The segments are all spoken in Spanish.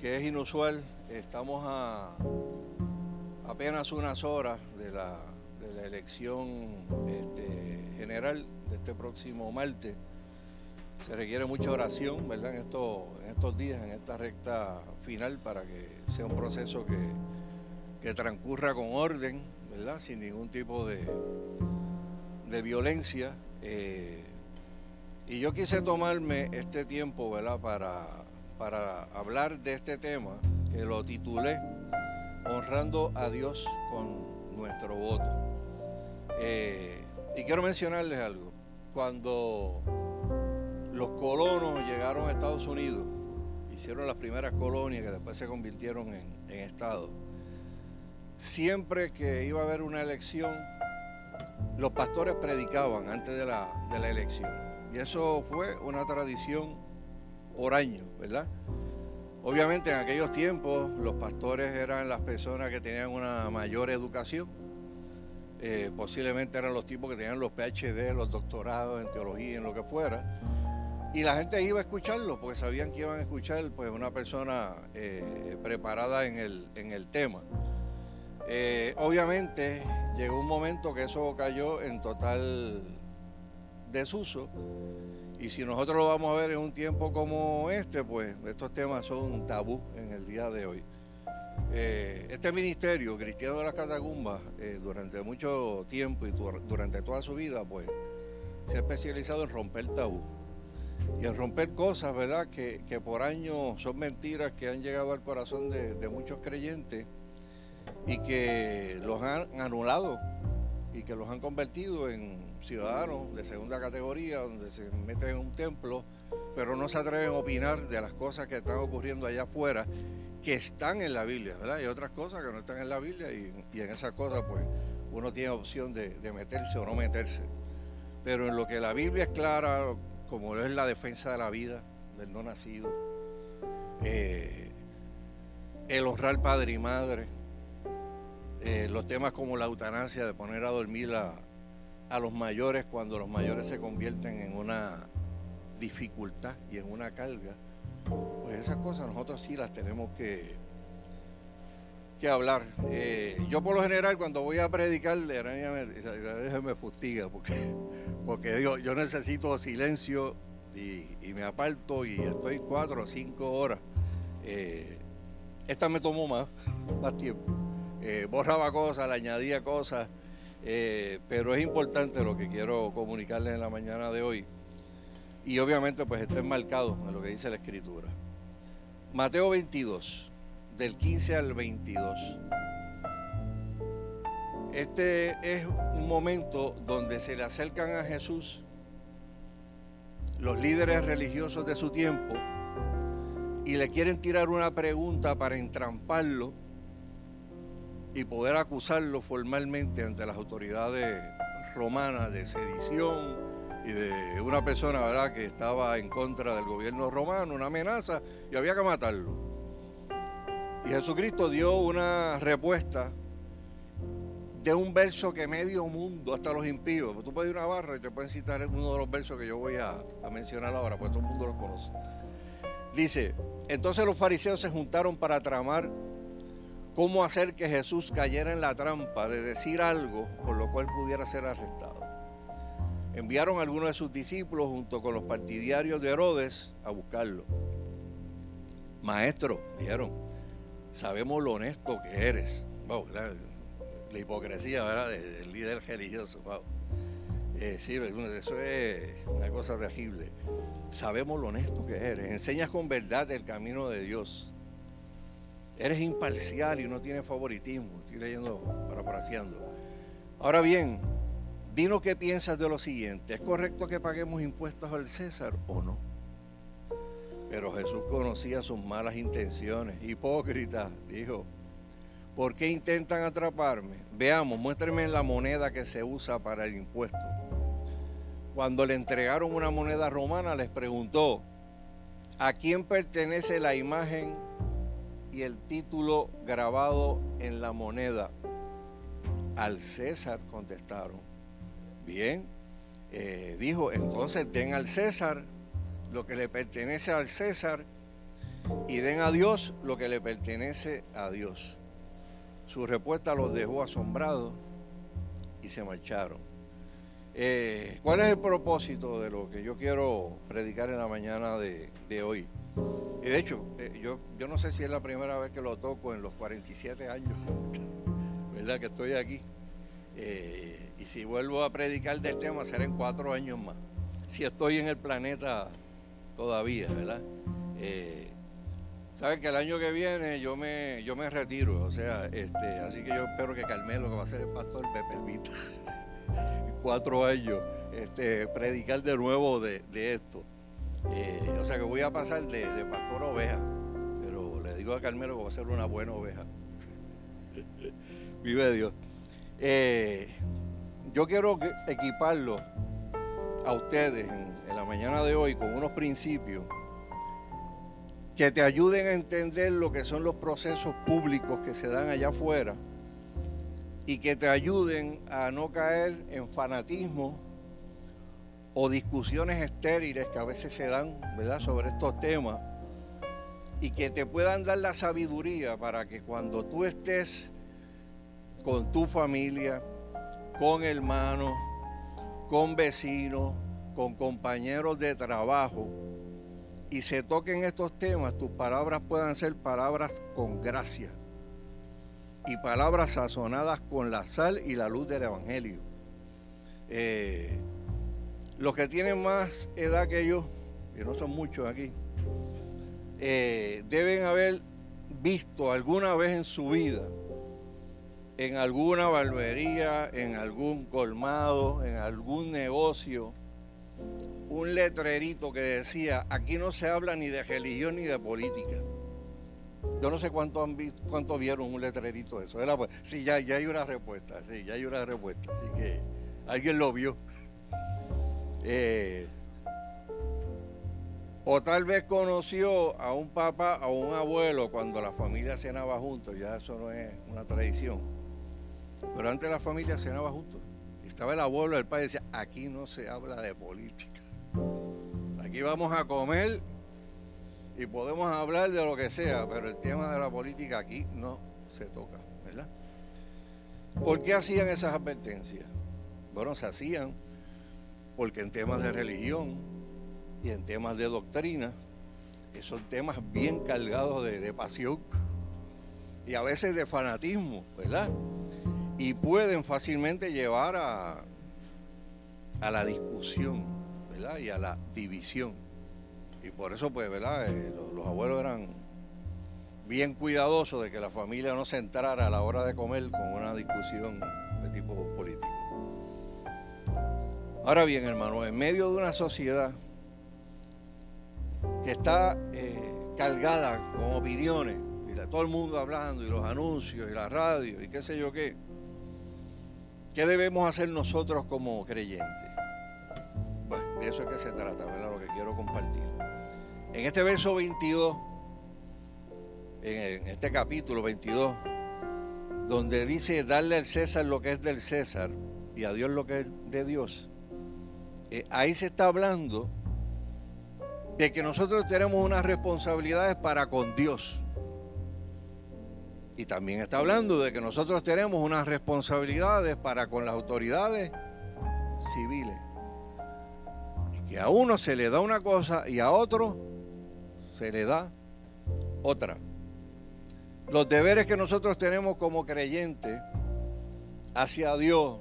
que es inusual. Estamos a apenas unas horas de la, de la elección este, general de este próximo martes. Se requiere mucha oración, ¿verdad? En estos, en estos días, en esta recta final, para que sea un proceso que, que transcurra con orden, ¿verdad? Sin ningún tipo de, de violencia. Eh, y yo quise tomarme este tiempo, ¿verdad? Para, para hablar de este tema, que lo titulé Honrando a Dios con nuestro voto. Eh, y quiero mencionarles algo. Cuando los colonos llegaron a Estados Unidos, hicieron las primeras colonias que después se convirtieron en, en estados, siempre que iba a haber una elección, los pastores predicaban antes de la, de la elección. Y eso fue una tradición por año, ¿verdad? Obviamente en aquellos tiempos los pastores eran las personas que tenían una mayor educación. Eh, posiblemente eran los tipos que tenían los PhD, los doctorados en teología, en lo que fuera. Y la gente iba a escucharlo porque sabían que iban a escuchar pues, una persona eh, preparada en el, en el tema. Eh, obviamente llegó un momento que eso cayó en total desuso y si nosotros lo vamos a ver en un tiempo como este, pues estos temas son tabú en el día de hoy. Eh, este ministerio cristiano de las catacumbas eh, durante mucho tiempo y durante toda su vida, pues se ha especializado en romper tabú y en romper cosas, ¿verdad? Que, por años son mentiras que han llegado al corazón de muchos creyentes y que los han anulado y que los han convertido en ciudadanos de segunda categoría, donde se meten en un templo, pero no se atreven a opinar de las cosas que están ocurriendo allá afuera, que están en la Biblia, ¿verdad? Hay otras cosas que no están en la Biblia y, en esas cosas pues uno tiene opción de, meterse o no meterse. Pero en lo que la Biblia es clara, como es la defensa de la vida del no nacido, eh, el honrar padre y madre, eh, los temas como la eutanasia, de poner a dormir a, los mayores cuando los mayores se convierten en una dificultad y en una carga, pues esas cosas nosotros sí las tenemos que, que hablar. Eh, yo por lo general cuando voy a predicar, me fustiga porque, porque digo, yo necesito silencio y, me aparto y estoy cuatro o cinco horas. Eh, esta me tomó más, más tiempo. Eh, borraba cosas, le añadía cosas. Eh, pero es importante lo que quiero comunicarles en la mañana de hoy. Y obviamente pues está enmarcado en lo que dice la escritura. Mateo 22, del 15 al 22. Este es un momento donde se le acercan a Jesús los líderes religiosos de su tiempo y le quieren tirar una pregunta para entramparlo y poder acusarlo formalmente ante las autoridades romanas de sedición y de una persona ¿verdad? que estaba en contra del gobierno romano, una amenaza, y había que matarlo. Y Jesucristo dio una respuesta de un verso que medio mundo, hasta los impíos, tú puedes ir a una barra y te pueden citar uno de los versos que yo voy a, mencionar ahora, pues todo el mundo los conoce. Dice, entonces los fariseos se juntaron para tramar cómo hacer que Jesús cayera en la trampa de decir algo por lo cual pudiera ser arrestado. Enviaron a algunos de sus discípulos junto con los partidarios de Herodes a buscarlo. Maestro, dijeron, sabemos lo honesto que eres. la, hipocresía ¿verdad? del líder religioso. Eh, sí, eso es una cosa terrible. Sabemos lo honesto que eres. Enseñas con verdad el camino de Dios Eres imparcial y no tienes favoritismo. Estoy leyendo, parafraseando. Ahora bien, dinos qué piensas de lo siguiente. ¿Es correcto que paguemos impuestos al César o no? Pero Jesús conocía sus malas intenciones. Hipócrita, dijo. ¿Por qué intentan atraparme? Veamos, muéstrenme la moneda que se usa para el impuesto. Cuando le entregaron una moneda romana, les preguntó, ¿a quién pertenece la imagen y el título grabado en la moneda. Al César contestaron. Bien, eh, dijo, entonces den al César lo que le pertenece al César y den a Dios lo que le pertenece a Dios. Su respuesta los dejó asombrados y se marcharon. Eh, ¿Cuál es el propósito de lo que yo quiero predicar en la mañana de, hoy? Y de hecho, eh, yo, yo no sé si es la primera vez que lo toco en los 47 años, ¿verdad? Que estoy aquí. Eh, y si vuelvo a predicar del tema será en cuatro años más. Si estoy en el planeta todavía, ¿verdad? Saben que el año que viene yo me, yo me retiro, o sea, este, así que yo espero que Carmelo, que va a ser el pastor, me permita en cuatro años este, predicar de nuevo de, esto. Eh, o sea que voy a pasar de, pastor a oveja, pero le digo a Carmelo que va a ser una buena oveja. Vive Dios. Eh, yo quiero equiparlo a ustedes en la mañana de hoy con unos principios que te ayuden a entender lo que son los procesos públicos que se dan allá afuera y que te ayuden a no caer en fanatismo o discusiones estériles que a veces se dan ¿verdad? sobre estos temas y que te puedan dar la sabiduría para que cuando tú estés con tu familia, con hermanos, con vecinos, con compañeros de trabajo, y se toquen estos temas, tus palabras puedan ser palabras con gracia y palabras sazonadas con la sal y la luz del Evangelio. Eh, los que tienen más edad que yo, que no son muchos aquí, eh, deben haber visto alguna vez en su vida, en alguna barbería, en algún colmado, en algún negocio, un letrerito que decía, aquí no se habla ni de religión ni de política. Yo no sé cuánto han visto, cuánto vieron un letrerito de eso. Pues, sí, ya, ya hay una respuesta, sí, ya hay una respuesta. Así que alguien lo vio. Eh, o tal vez conoció a un papá o un abuelo cuando la familia cenaba juntos, ya eso no es una tradición. Pero antes la familia cenaba juntos. Estaba el abuelo, el padre decía, aquí no se habla de política. Aquí vamos a comer y podemos hablar de lo que sea, pero el tema de la política aquí no se toca, ¿verdad? ¿Por qué hacían esas advertencias? Bueno, se hacían porque en temas de religión y en temas de doctrina, son temas bien cargados de, pasión y a veces de fanatismo, ¿verdad? y pueden fácilmente llevar a, a la discusión ¿verdad? y a la división. Y por eso, pues, ¿verdad? Eh, los, abuelos eran bien cuidadosos de que la familia no se entrara a la hora de comer con una discusión de tipo. Ahora bien, hermano, en medio de una sociedad que está eh, cargada con opiniones, y todo el mundo hablando, y los anuncios, y la radio, y qué sé yo qué, ¿Qué debemos hacer nosotros como creyentes? Pues de eso es que se trata, ¿verdad? Lo que quiero compartir. En este verso 22, en este capítulo 22, donde dice darle al César lo que es del César y a Dios lo que es de Dios, eh, ahí se está hablando de que nosotros tenemos unas responsabilidades para con Dios. Y también está hablando de que nosotros tenemos unas responsabilidades para con las autoridades civiles. Y que a uno se le da una cosa y a otro se le da otra. Los deberes que nosotros tenemos como creyentes hacia Dios,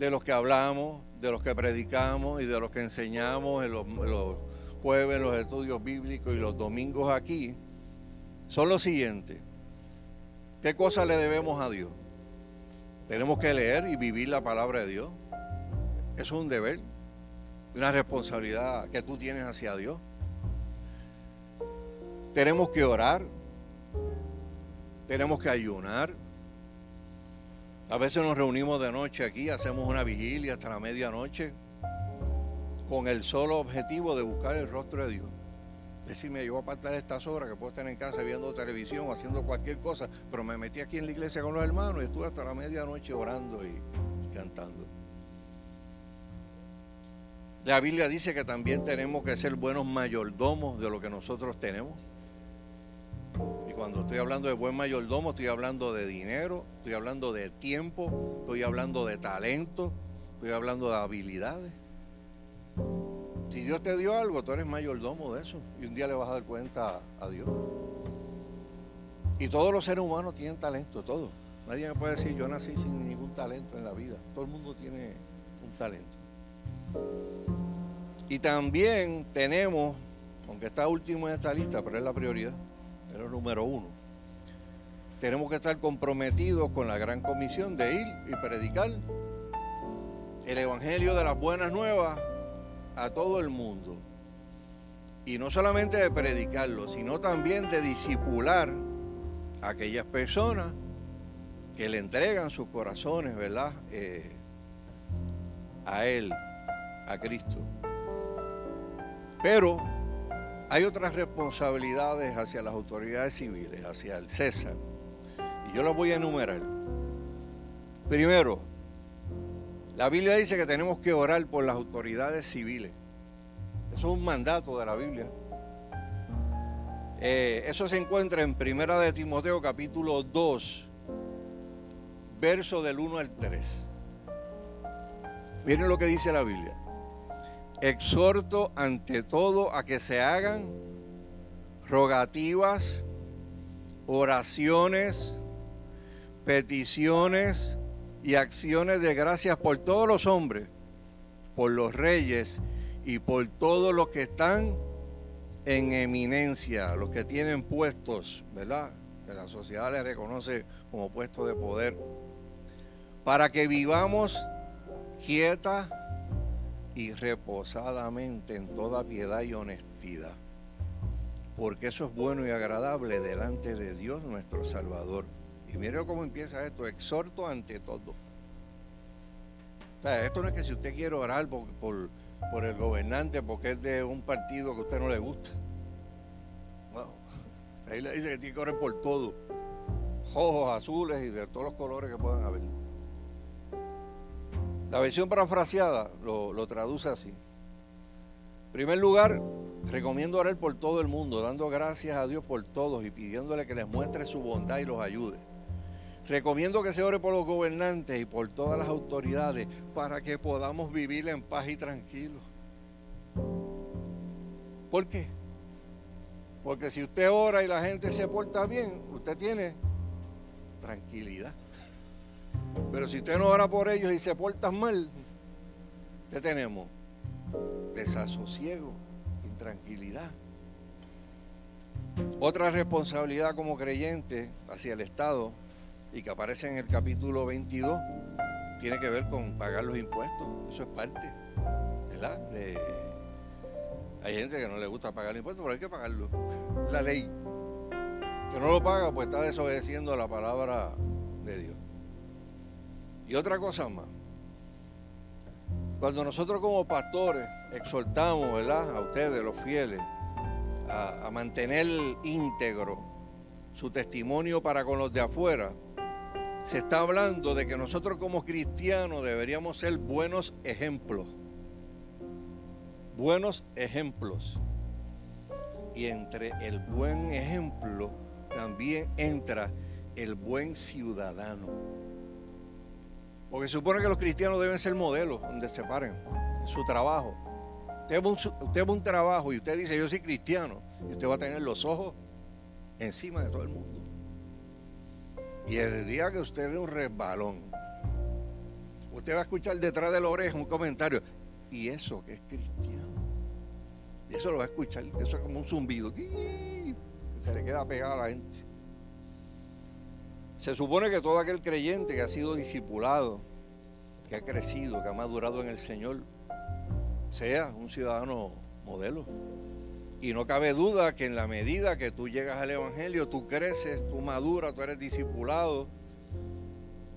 de los que hablamos, de los que predicamos y de los que enseñamos en los, jueves, los estudios bíblicos y los domingos aquí, son los siguientes. ¿Qué cosa le debemos a Dios? Tenemos que leer y vivir la palabra de Dios. Es un deber, una responsabilidad que tú tienes hacia Dios. Tenemos que orar, tenemos que ayunar. A veces nos reunimos de noche aquí, hacemos una vigilia hasta la medianoche con el solo objetivo de buscar el rostro de Dios decirme, yo voy a apartar estas horas que puedo estar en casa viendo televisión o haciendo cualquier cosa, pero me metí aquí en la iglesia con los hermanos y estuve hasta la medianoche orando y cantando. La Biblia dice que también tenemos que ser buenos mayordomos de lo que nosotros tenemos. Cuando estoy hablando de buen mayordomo, estoy hablando de dinero, estoy hablando de tiempo, estoy hablando de talento, estoy hablando de habilidades. Si Dios te dio algo, tú eres mayordomo de eso y un día le vas a dar cuenta a Dios. Y todos los seres humanos tienen talento, todos. Nadie me puede decir, yo nací sin ningún talento en la vida. Todo el mundo tiene un talento. Y también tenemos, aunque está último en esta lista, pero es la prioridad, número uno. Tenemos que estar comprometidos con la gran comisión de ir y predicar el Evangelio de las buenas nuevas a todo el mundo. Y no solamente de predicarlo, sino también de disipular a aquellas personas que le entregan sus corazones, ¿verdad? Eh, a Él, a Cristo. Pero hay otras responsabilidades hacia las autoridades civiles, hacia el César. Y yo las voy a enumerar. Primero, la Biblia dice que tenemos que orar por las autoridades civiles. Eso es un mandato de la Biblia. Eh, eso se encuentra en Primera de Timoteo capítulo 2, verso del 1 al 3. Miren lo que dice la Biblia. Exhorto ante todo a que se hagan rogativas, oraciones, peticiones y acciones de gracias por todos los hombres, por los reyes y por todos los que están en eminencia, los que tienen puestos, ¿verdad? Que la sociedad les reconoce como puestos de poder, para que vivamos quieta y reposadamente en toda piedad y honestidad, porque eso es bueno y agradable delante de Dios nuestro Salvador. Y mire cómo empieza esto, exhorto ante todo. Esto no es que si usted quiere orar por, por, el gobernante porque es de un partido que a usted no le gusta. ahí le dice que tiene que orar por todo. Ojos azules y de todos los colores que puedan haber. La versión parafraseada lo, traduce así. En primer lugar, recomiendo orar por todo el mundo, dando gracias a Dios por todos y pidiéndole que les muestre su bondad y los ayude. Recomiendo que se ore por los gobernantes y por todas las autoridades para que podamos vivir en paz y tranquilos. ¿Por qué? Porque si usted ora y la gente se porta bien, usted tiene tranquilidad. Pero si usted no ora por ellos y se portan mal, ¿qué tenemos? Desasosiego, intranquilidad. Otra responsabilidad como creyente hacia el Estado y que aparece en el capítulo 22 tiene que ver con pagar los impuestos. Eso es parte, ¿verdad? hay gente que no le gusta pagar los impuestos, pero hay que pagarlo. La ley. Que no lo paga, pues está desobedeciendo la palabra de Dios. Y otra cosa más. Cuando nosotros como pastores exhortamos, ¿verdad? A ustedes, los fieles, a, a mantener íntegro su testimonio para con los de afuera, se está hablando de que nosotros como cristianos deberíamos ser buenos ejemplos. Buenos ejemplos. Y entre el buen ejemplo también entra el buen ciudadano. Porque se supone que los cristianos deben ser modelos donde se paren en su trabajo. Usted va, un, un trabajo y usted dice, yo soy cristiano, y usted va a tener los ojos encima de todo el mundo. Y el día que usted dé un resbalón, usted va a escuchar detrás de la oreja un comentario, y eso que es cristiano. Y eso lo va a escuchar, eso es como un zumbido, que se le queda pegado a la gente. Se supone que todo aquel creyente que ha sido discipulado, que ha crecido, que ha madurado en el Señor, sea un ciudadano modelo. Y no cabe duda que en la medida que tú llegas al Evangelio, tú creces, tú maduras, tú eres discipulado,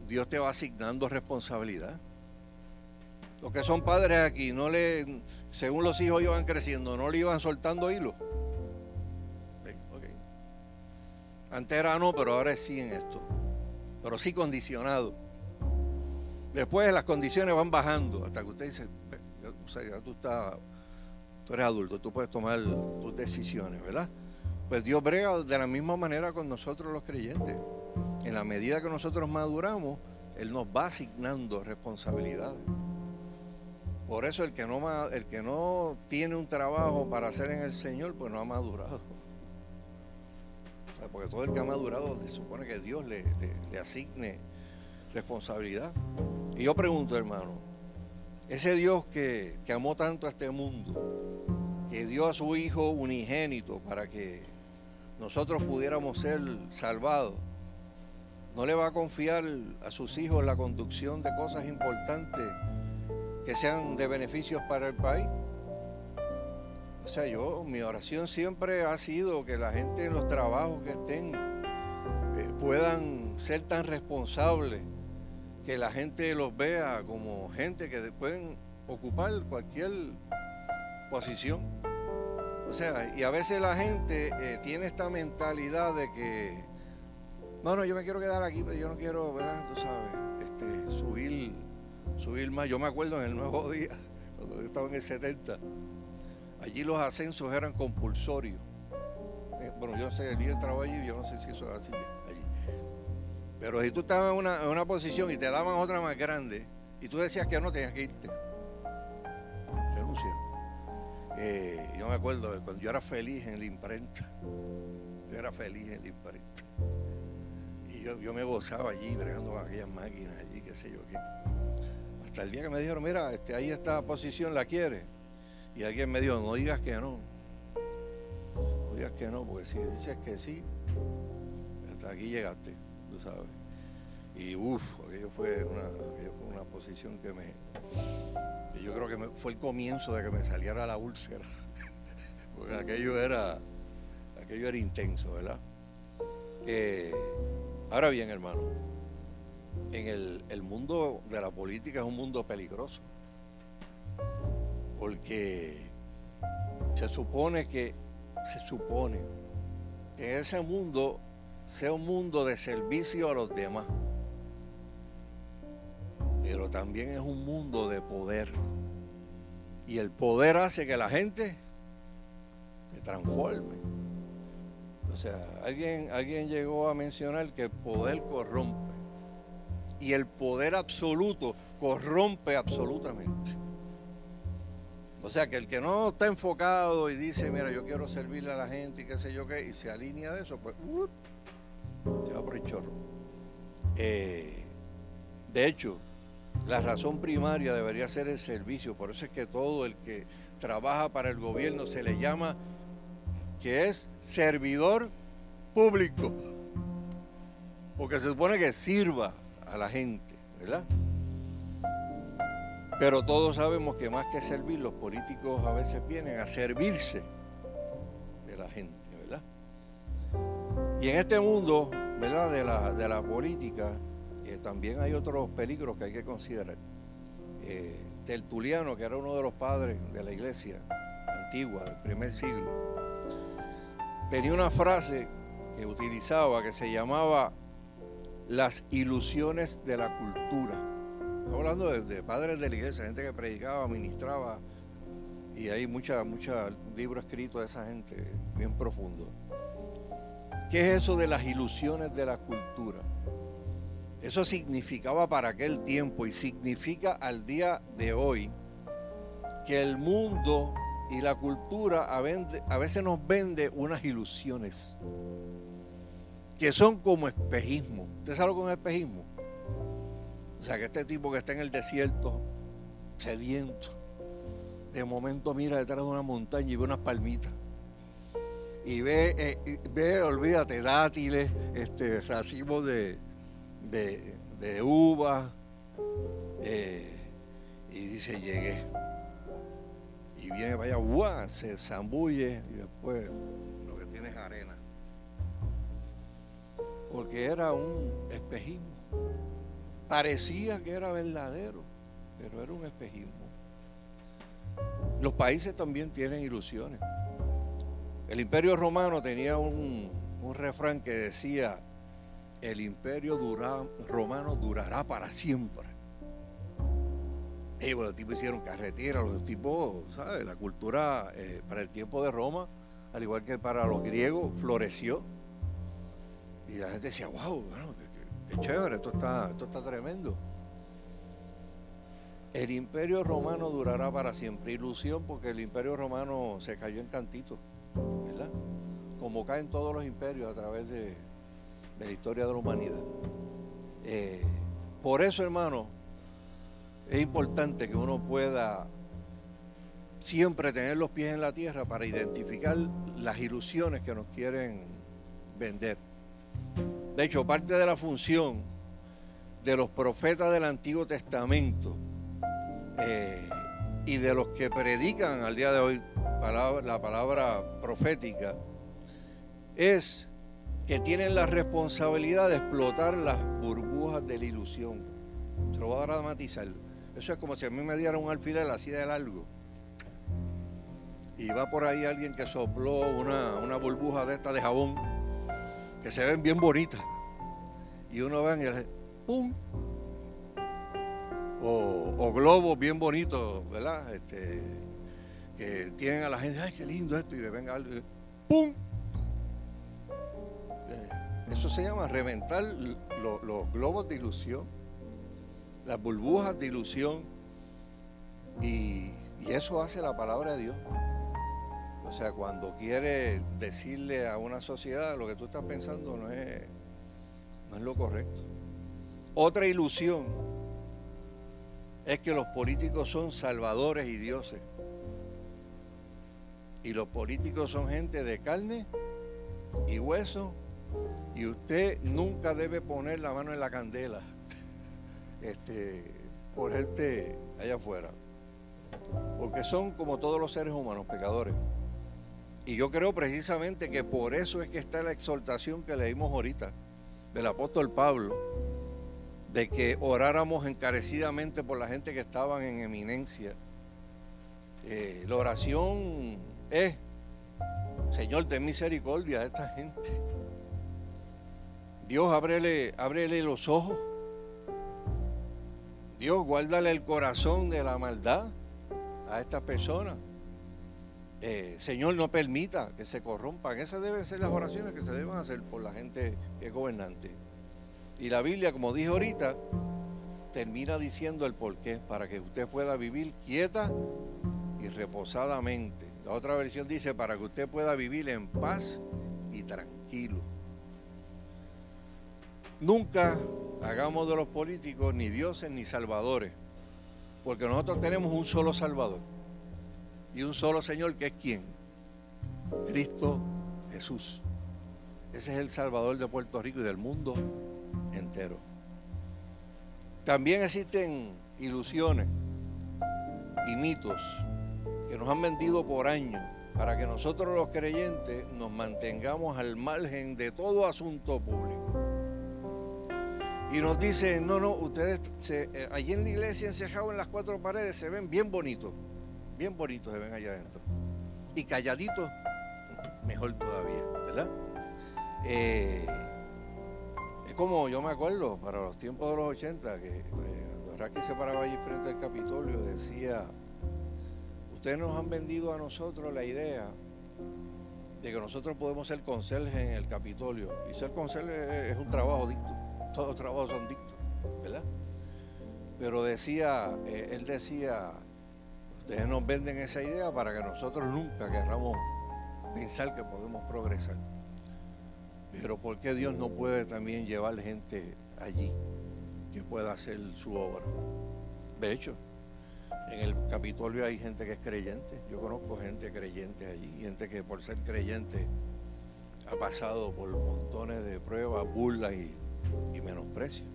Dios te va asignando responsabilidad. Los que son padres aquí, no le, según los hijos iban creciendo, no le iban soltando hilo. Antes era no, pero ahora es sí en esto. Pero sí condicionado. Después las condiciones van bajando hasta que usted dice, ya tú, estás, tú eres adulto, tú puedes tomar tus decisiones, ¿verdad? pues Dios brega de la misma manera con nosotros los creyentes. En la medida que nosotros maduramos, Él nos va asignando responsabilidades. Por eso el que no tiene un trabajo para hacer en el Señor, pues no ha madurado. Porque todo el que ha madurado se supone que Dios le, asigne responsabilidad. Y yo pregunto, hermano, ese Dios que, que amó tanto a este mundo, que dio a su Hijo unigénito para que nosotros pudiéramos ser salvados, ¿no le va a confiar a sus hijos la conducción de cosas importantes que sean de beneficios para el país? O sea, yo, mi oración siempre ha sido que la gente en los trabajos que estén eh, puedan ser tan responsables, que la gente los vea como gente que pueden ocupar cualquier posición. O sea, y a veces la gente eh, tiene esta mentalidad de que, bueno, yo me quiero quedar aquí, pero yo no quiero, ¿verdad? Tú sabes, este, subir, subir más. Yo me acuerdo en el Nuevo Día, cuando yo estaba en el 70, allí los ascensos eran compulsorios. Eh, bueno, yo sé, el trabajo allí, yo no sé si eso es así allí. Pero si tú estabas en una, una posición y te daban otra más grande, y tú decías que no, tenías que irte. Renuncia. Eh, yo me acuerdo cuando yo era feliz en la imprenta. Yo era feliz en la imprenta. Y yo, me gozaba allí, bregando con aquellas máquinas allí, qué sé yo qué. Hasta el día que me dijeron, mira, este, ahí esta posición la quiere. Y alguien me dijo, no digas que no. No digas que no, porque si dices que sí, hasta aquí llegaste, tú sabes. Y uff, aquello fue una, posición que me, yo creo que fue el comienzo de que me saliera la úlcera. Porque aquello era, aquello era intenso, ¿verdad? ahora bien, hermano, en el mundo de la política es un mundo peligroso. Porque se supone que, se supone que ese mundo sea un mundo de servicio a los demás pero también es un mundo de poder. Y el poder hace que la gente se transforme. O sea, alguien, alguien llegó a mencionar que el poder corrompe. Y el poder absoluto corrompe absolutamente. O sea, que el que no está enfocado y dice, mira, yo quiero servirle a la gente y qué sé yo qué, y se alinea de eso, pues, se va por el chorro. Eh, de hecho, la razón primaria debería ser el servicio, por eso es que todo el que trabaja para el gobierno se le llama que es servidor público, porque se supone que sirva a la gente, ¿verdad? Pero todos sabemos que más que servir, los políticos a veces vienen a servirse de la gente, ¿verdad? Y en este mundo, ¿verdad? De la, de la política, también hay otros peligros que hay que considerar. Eh, Tertuliano, que era uno de los padres de la iglesia antigua del primer siglo, tenía una frase que utilizaba que se llamaba las ilusiones de la cultura. Estamos hablando de, padres de la iglesia, gente que predicaba, ministraba, y hay muchos mucha libros escritos de esa gente, bien profundo. ¿Qué es eso de las ilusiones de la cultura? Eso significaba para aquel tiempo y significa al día de hoy que el mundo y la cultura a veces nos vende unas ilusiones que son como espejismo. ¿Usted sabe lo que es espejismo? O sea, que este tipo que está en el desierto, sediento, de momento mira detrás de una montaña y ve unas palmitas. Y ve, eh, ve olvídate, dátiles, este, racimos de, de, de uva eh, y dice llegué. Y viene para allá, se zambulle y después lo que tiene es arena. Porque era un espejismo. Parecía que era verdadero, pero era un espejismo. Los países también tienen ilusiones. El imperio romano tenía un, refrán que decía, el imperio romano durará para siempre. Y bueno, los tipos hicieron carretera, los tipos, ¿sabes? La cultura eh, para el tiempo de Roma al igual que para los griegos, floreció. Y la gente decía, wow, chévere, esto está, esto está tremendo. El imperio romano durará para siempre. Ilusión porque el imperio romano se cayó en cantito, ¿verdad? Como caen todos los imperios a través de, la historia de la humanidad. Eh, por eso, hermano, es importante que uno pueda siempre tener los pies en la tierra para identificar las ilusiones que nos quieren vender. De hecho, parte de la función de los profetas del Antiguo Testamento eh, y de los que predican al día de hoy la palabra profética es que tienen la responsabilidad de explotar las burbujas de la ilusión. Se lo voy a dramatizar. Eso es como si a mí me diera un alfiler así de largo y va por ahí alguien que sopló una, burbuja de esta de jabón que se ven bien bonitas y uno ve y le ¡pum! O, globos bien bonitos, ¿verdad? Este, que tienen a la gente, ¡ay, qué lindo esto! Y le venga algo, ¡pum! Eh, eso se llama reventar los globos de ilusión, las burbujas de ilusión, y eso hace la palabra de Dios. O sea, cuando quiere decirle a una sociedad lo que tú estás pensando no es, no es lo correcto. Otra ilusión es que los políticos son salvadores y dioses. Y los políticos son gente de carne y hueso. Y usted nunca debe poner la mano en la candela este, por gente allá afuera. Porque son como todos los seres humanos, pecadores. Y yo creo precisamente que por eso es que está la exhortación que leímos ahorita del apóstol Pablo, de que oráramos encarecidamente por la gente que estaban en eminencia. Eh, la oración es, Señor, ten misericordia de esta gente. Dios, ábrele, ábrele los ojos. Dios, guárdale el corazón de la maldad a estas personas. Eh, Señor, no permita que se corrompan. Esas deben ser las oraciones que se deben hacer por la gente que es gobernante. Y la Biblia, como dije ahorita, termina diciendo el porqué, para que usted pueda vivir quieta y reposadamente. La otra versión dice, para que usted pueda vivir en paz y tranquilo. Nunca hagamos de los políticos ni dioses ni salvadores, porque nosotros tenemos un solo salvador y un solo Señor que es quién? Cristo Jesús. Ese es el Salvador de Puerto Rico y del mundo entero. También existen ilusiones y mitos que nos han vendido por años para que nosotros los creyentes nos mantengamos al margen de todo asunto público. Y nos dicen, no, no, ustedes eh, allí en la iglesia encerrados en las cuatro paredes se ven bien bonitos bien bonitos se ven allá adentro. Y calladitos, mejor todavía, ¿verdad? Eh, es como yo me acuerdo, para los tiempos de los 80, que eh, cuando se paraba allí frente al Capitolio, decía, ustedes nos han vendido a nosotros la idea de que nosotros podemos ser conserjes en el Capitolio. Y ser conserje es un trabajo dicto, todos los trabajos son dictos, ¿verdad? Pero decía, eh, él decía, Ustedes nos venden esa idea para que nosotros nunca querramos pensar que podemos progresar. Pero ¿por qué Dios no puede también llevar gente allí que pueda hacer su obra? De hecho, en el Capitolio hay gente que es creyente. Yo conozco gente creyente allí, gente que por ser creyente ha pasado por montones de pruebas, burlas y, y menosprecios.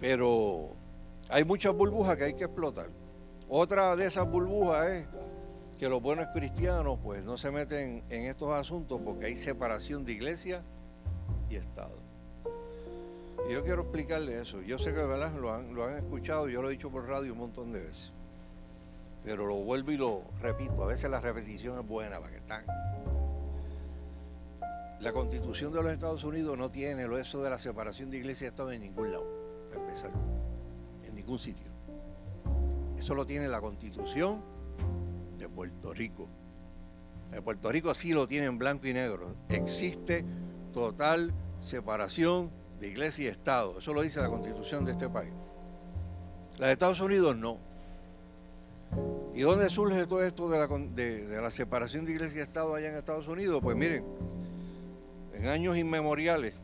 Pero hay muchas burbujas que hay que explotar. Otra de esas burbujas es que los buenos cristianos pues no se meten en estos asuntos porque hay separación de iglesia y Estado. Y yo quiero explicarle eso. Yo sé que ¿verdad? Lo, han, lo escuchado, yo lo he dicho por radio un montón de veces. Pero lo vuelvo y lo repito. A veces la repetición es buena para que están. La constitución de los Estados Unidos no tiene lo eso de la separación de iglesia y Estado en ningún lado, empezar. En ningún sitio. Eso lo tiene la constitución de Puerto Rico. En Puerto Rico sí lo tiene en blanco y negro. Existe total separación de iglesia y Estado. Eso lo dice la constitución de este país. La de Estados Unidos no. ¿Y dónde surge todo esto de la, separación de iglesia y Estado allá en Estados Unidos? Pues miren, en años inmemoriales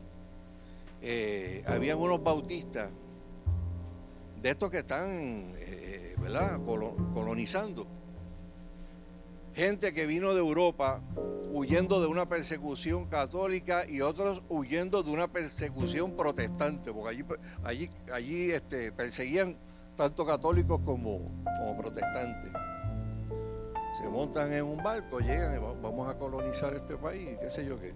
eh, habían unos bautistas de estos que están, eh, colonizando. Gente que vino de Europa huyendo de una persecución católica y otros huyendo de una persecución protestante, porque allí, allí, allí este, perseguían tanto católicos como, como protestantes. Se montan en un barco, llegan y vamos a colonizar este país, qué sé yo qué.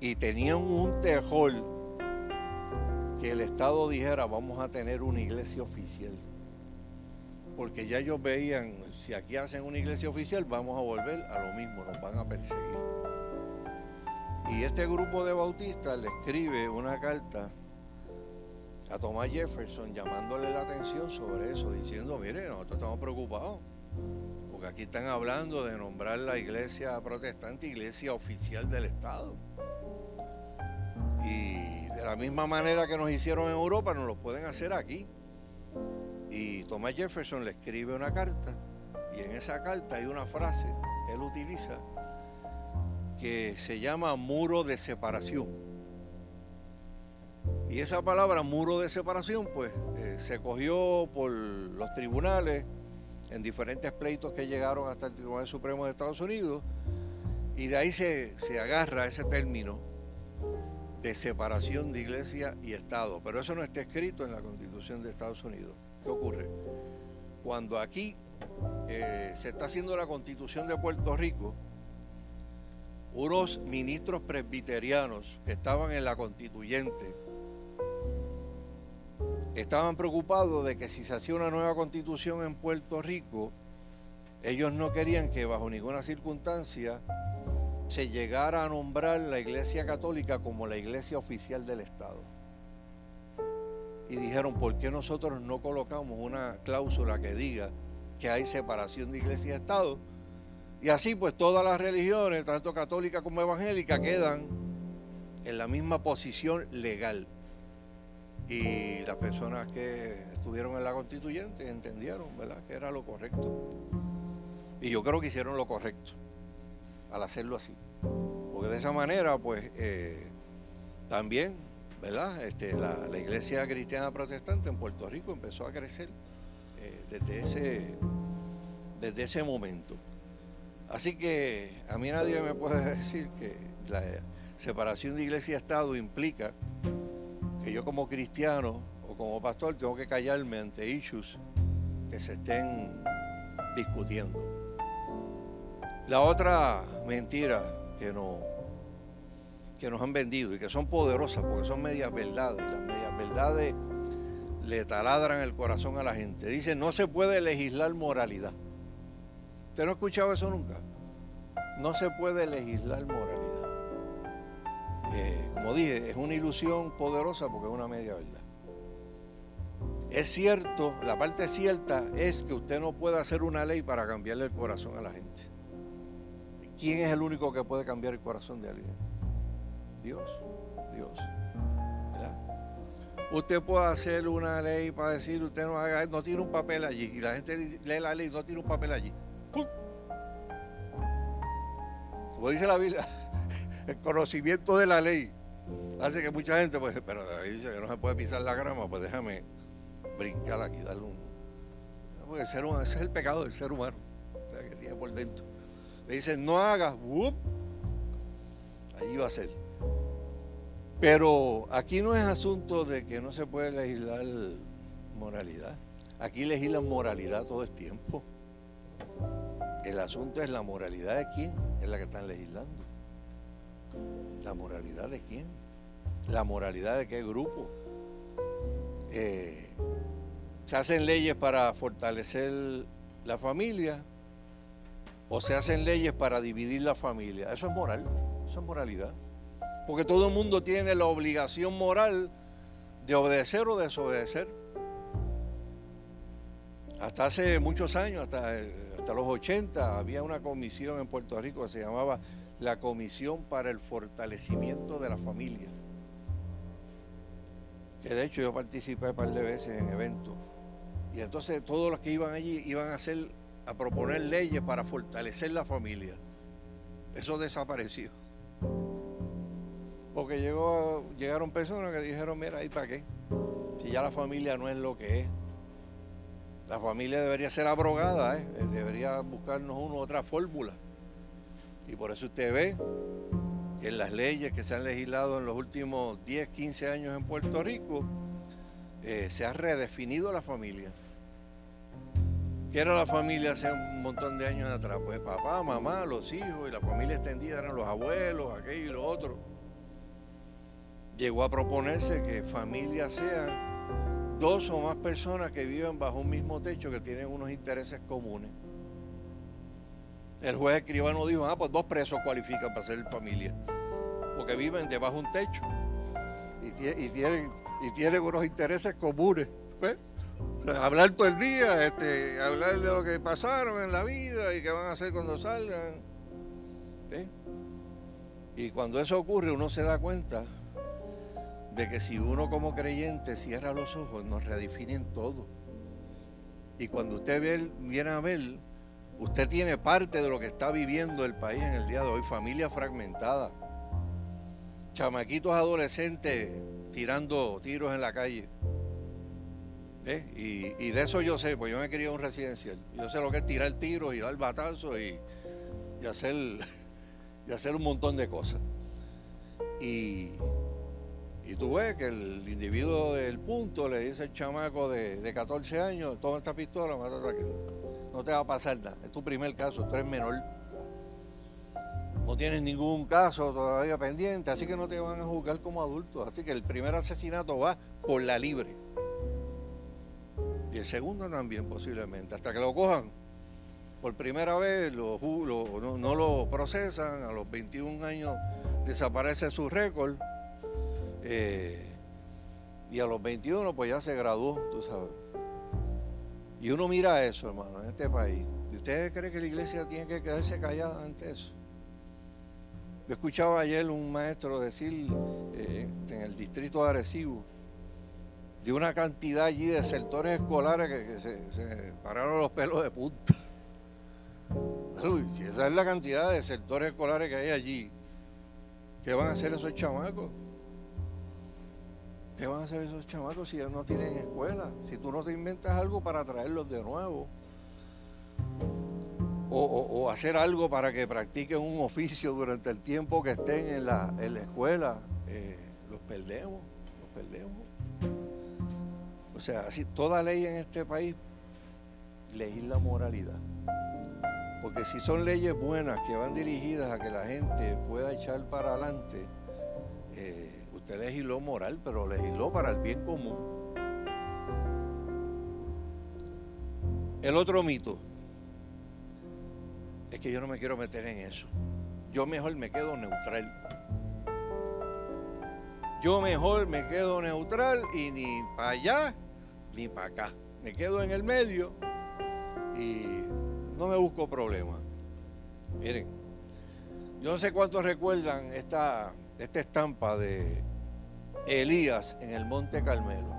Y tenían un tejol que el Estado dijera, vamos a tener una iglesia oficial. Porque ya ellos veían, si aquí hacen una iglesia oficial, vamos a volver a lo mismo, nos van a perseguir. Y este grupo de bautistas le escribe una carta a Thomas Jefferson llamándole la atención sobre eso, diciendo, mire, nosotros estamos preocupados, porque aquí están hablando de nombrar la iglesia protestante iglesia oficial del Estado. Y de la misma manera que nos hicieron en Europa, nos lo pueden hacer aquí. Y Thomas Jefferson le escribe una carta, y en esa carta hay una frase que él utiliza que se llama muro de separación. Y esa palabra, muro de separación, pues eh, se cogió por los tribunales en diferentes pleitos que llegaron hasta el Tribunal Supremo de Estados Unidos, y de ahí se, se agarra ese término de separación de iglesia y Estado. Pero eso no está escrito en la Constitución de Estados Unidos. ¿Qué ocurre? Cuando aquí eh, se está haciendo la Constitución de Puerto Rico, unos ministros presbiterianos que estaban en la constituyente, estaban preocupados de que si se hacía una nueva constitución en Puerto Rico, ellos no querían que bajo ninguna circunstancia se llegara a nombrar la Iglesia Católica como la iglesia oficial del Estado. Y dijeron, ¿por qué nosotros no colocamos una cláusula que diga que hay separación de iglesia y Estado? Y así pues todas las religiones, tanto católica como evangélica, quedan en la misma posición legal. Y las personas que estuvieron en la constituyente entendieron, ¿verdad?, que era lo correcto. Y yo creo que hicieron lo correcto al hacerlo así. Porque de esa manera, pues, eh, también, Este, la, iglesia cristiana protestante en Puerto Rico empezó a crecer eh, desde, ese, desde ese momento. Así que a mí nadie me puede decir que la separación de iglesia y Estado implica que yo como cristiano o como pastor tengo que callarme ante issues que se estén discutiendo. La otra mentira que, no, que nos han vendido y que son poderosas porque son medias verdades las medias verdades le taladran el corazón a la gente. Dice, no se puede legislar moralidad. ¿Usted no ha escuchado eso nunca? No se puede legislar moralidad. Eh, como dije, es una ilusión poderosa porque es una media verdad. Es cierto, la parte cierta es que usted no puede hacer una ley para cambiarle el corazón a la gente. ¿Quién es el único que puede cambiar el corazón de alguien? Dios, Dios. Usted puede hacer una ley para decir, usted no haga, no tiene un papel allí. Y la gente lee la ley, no tiene un papel allí. Como dice la Biblia, el conocimiento de la ley hace que mucha gente, pues, pero dice que no se puede pisar la grama, pues déjame brincar aquí, darle un. Porque el ser humano, ese es el pecado del ser humano, que tiene por dentro. Le dicen, no hagas, allí va a ser. Pero aquí no es asunto de que no se puede legislar moralidad. Aquí legislan moralidad todo el tiempo. El asunto es la moralidad de quién es la que están legislando. ¿La moralidad de quién? ¿La moralidad de qué grupo? Eh, se hacen leyes para fortalecer la familia o se hacen leyes para dividir la familia. Eso es moral, eso es moralidad. Porque todo el mundo tiene la obligación moral de obedecer o desobedecer. Hasta hace muchos años, hasta, hasta los 80 había una comisión en Puerto Rico que se llamaba la Comisión para el Fortalecimiento de la Familia. Que de hecho yo participé un par de veces en eventos. Y entonces todos los que iban allí iban a hacer, a proponer leyes para fortalecer la familia. Eso desapareció. Porque llegó, llegaron personas que dijeron, mira, ¿y para qué? Si ya la familia no es lo que es. La familia debería ser abrogada, ¿eh? debería buscarnos uno otra fórmula. Y por eso usted ve que en las leyes que se han legislado en los últimos 10, 15 años en Puerto Rico, eh, se ha redefinido la familia. ¿Qué era la familia hace un montón de años atrás? Pues papá, mamá, los hijos y la familia extendida eran los abuelos, aquello y lo otro. Llegó a proponerse que familia sean dos o más personas que viven bajo un mismo techo que tienen unos intereses comunes. El juez escribano dijo, ah, pues dos presos cualifican para ser familia, porque viven debajo de un techo y, tienen, y tienen unos intereses comunes. ¿ves? hablar todo el día, este, hablar de lo que pasaron en la vida y qué van a hacer cuando salgan. Y cuando eso ocurre uno se da cuenta de que si uno como creyente cierra los ojos nos redefinen todo. Y cuando usted ve, viene a ver, usted tiene parte de lo que está viviendo el país en el día de hoy, familia fragmentada, chamaquitos adolescentes tirando tiros en la calle ¿Eh? Y, de eso yo sé, pues yo me quería un residencial. Yo sé lo que es tirar tiro y dar batazo y, y, hacer, y hacer un montón de cosas. Y, y tú ves que el individuo del punto le dice al chamaco de, 14 años, toma esta pistola, mátate No te va a pasar nada. Es tu primer caso, tú eres menor. No tienes ningún caso todavía pendiente, así que no te van a juzgar como adulto. Así que el primer asesinato va por la libre. Y el segundo también posiblemente, hasta que lo cojan. Por primera vez no, lo procesan, a los 21 años desaparece su récord. Eh, y a los 21 pues ya se graduó, tú sabes. Y uno mira eso, hermano, en este país. ¿Y usted cree que la iglesia tiene que quedarse callada ante eso? Yo escuchaba ayer un maestro decir eh, en el distrito de Arecibo de una cantidad allí de sectores escolares que, se, pararon los pelos de punta. si esa es la cantidad de sectores escolares que hay allí, ¿qué van a hacer esos chamacos? ¿Qué van a hacer esos chamacos si no tienen escuela? Si tú no te inventas algo para traerlos de nuevo. O, hacer algo para que practiquen un oficio durante el tiempo que estén en la, en la escuela, eh, los perdemos, los perdemos. O sea, así, toda ley en este país legisla moralidad. Porque si son leyes buenas que van dirigidas a que la gente pueda echar para adelante, eh, usted legisló moral, pero legisló para el bien común. El otro mito es que yo no me quiero meter en eso. Yo mejor me quedo neutral. Yo mejor me quedo neutral y ni para allá ni para acá. Me quedo en el medio y no me busco problemas. Miren, yo no sé cuántos recuerdan esta, esta estampa de Elías en el Monte Carmelo.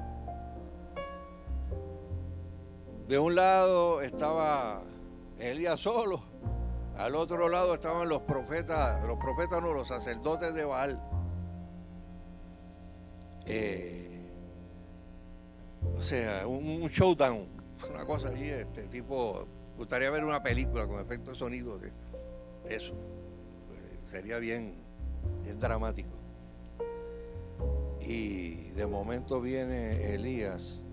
De un lado estaba Elías solo, al otro lado estaban los profetas, los profetas no, los sacerdotes de Baal. Eh, o sea, un, showdown, una cosa así, este tipo, gustaría ver una película con efecto de sonido de eso. Pues, sería bien, bien dramático. Y de momento viene Elías.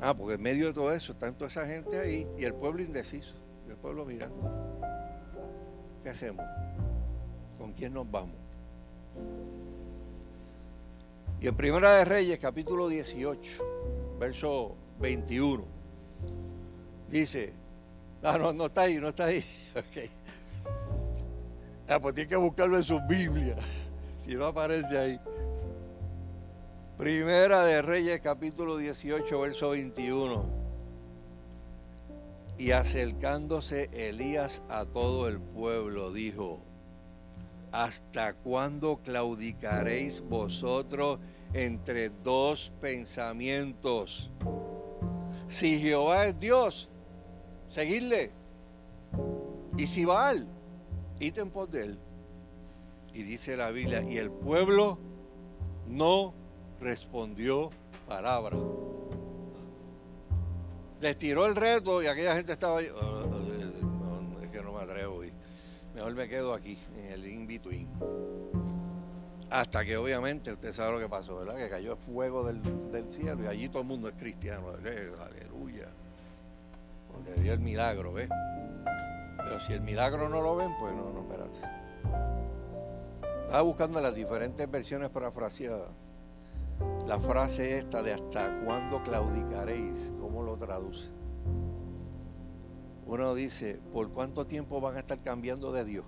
Ah, porque en medio de todo eso toda esa gente ahí y el pueblo indeciso, el pueblo mirando. ¿Qué hacemos? ¿Con quién nos vamos? Y en Primera de Reyes, capítulo 18, verso 21, dice, no, no, no está ahí, no está ahí. Okay. Ah, pues tiene que buscarlo en su Biblia, si no aparece ahí. Primera de Reyes, capítulo 18, verso 21. Y acercándose Elías a todo el pueblo, dijo, ¿hasta cuándo claudicaréis vosotros entre dos pensamientos? Si Jehová es Dios, seguidle. Y si Baal, id en pos de él. Y dice la Biblia, y el pueblo no respondió palabra. Les tiró el reto y aquella gente estaba ahí. Oh, es que no me atrevo mejor me quedo aquí, en el in-between. Hasta que obviamente usted sabe lo que pasó, ¿verdad? Que cayó el fuego del, cielo y allí todo el mundo es cristiano. aleluya. Porque dio el milagro, ¿ves? Pero si el milagro no lo ven, pues no, no, espérate. Estaba buscando las diferentes versiones parafraseadas. La frase esta de hasta cuándo claudicaréis, ¿cómo lo traduce? Uno dice, ¿por cuánto tiempo van a estar cambiando de Dios?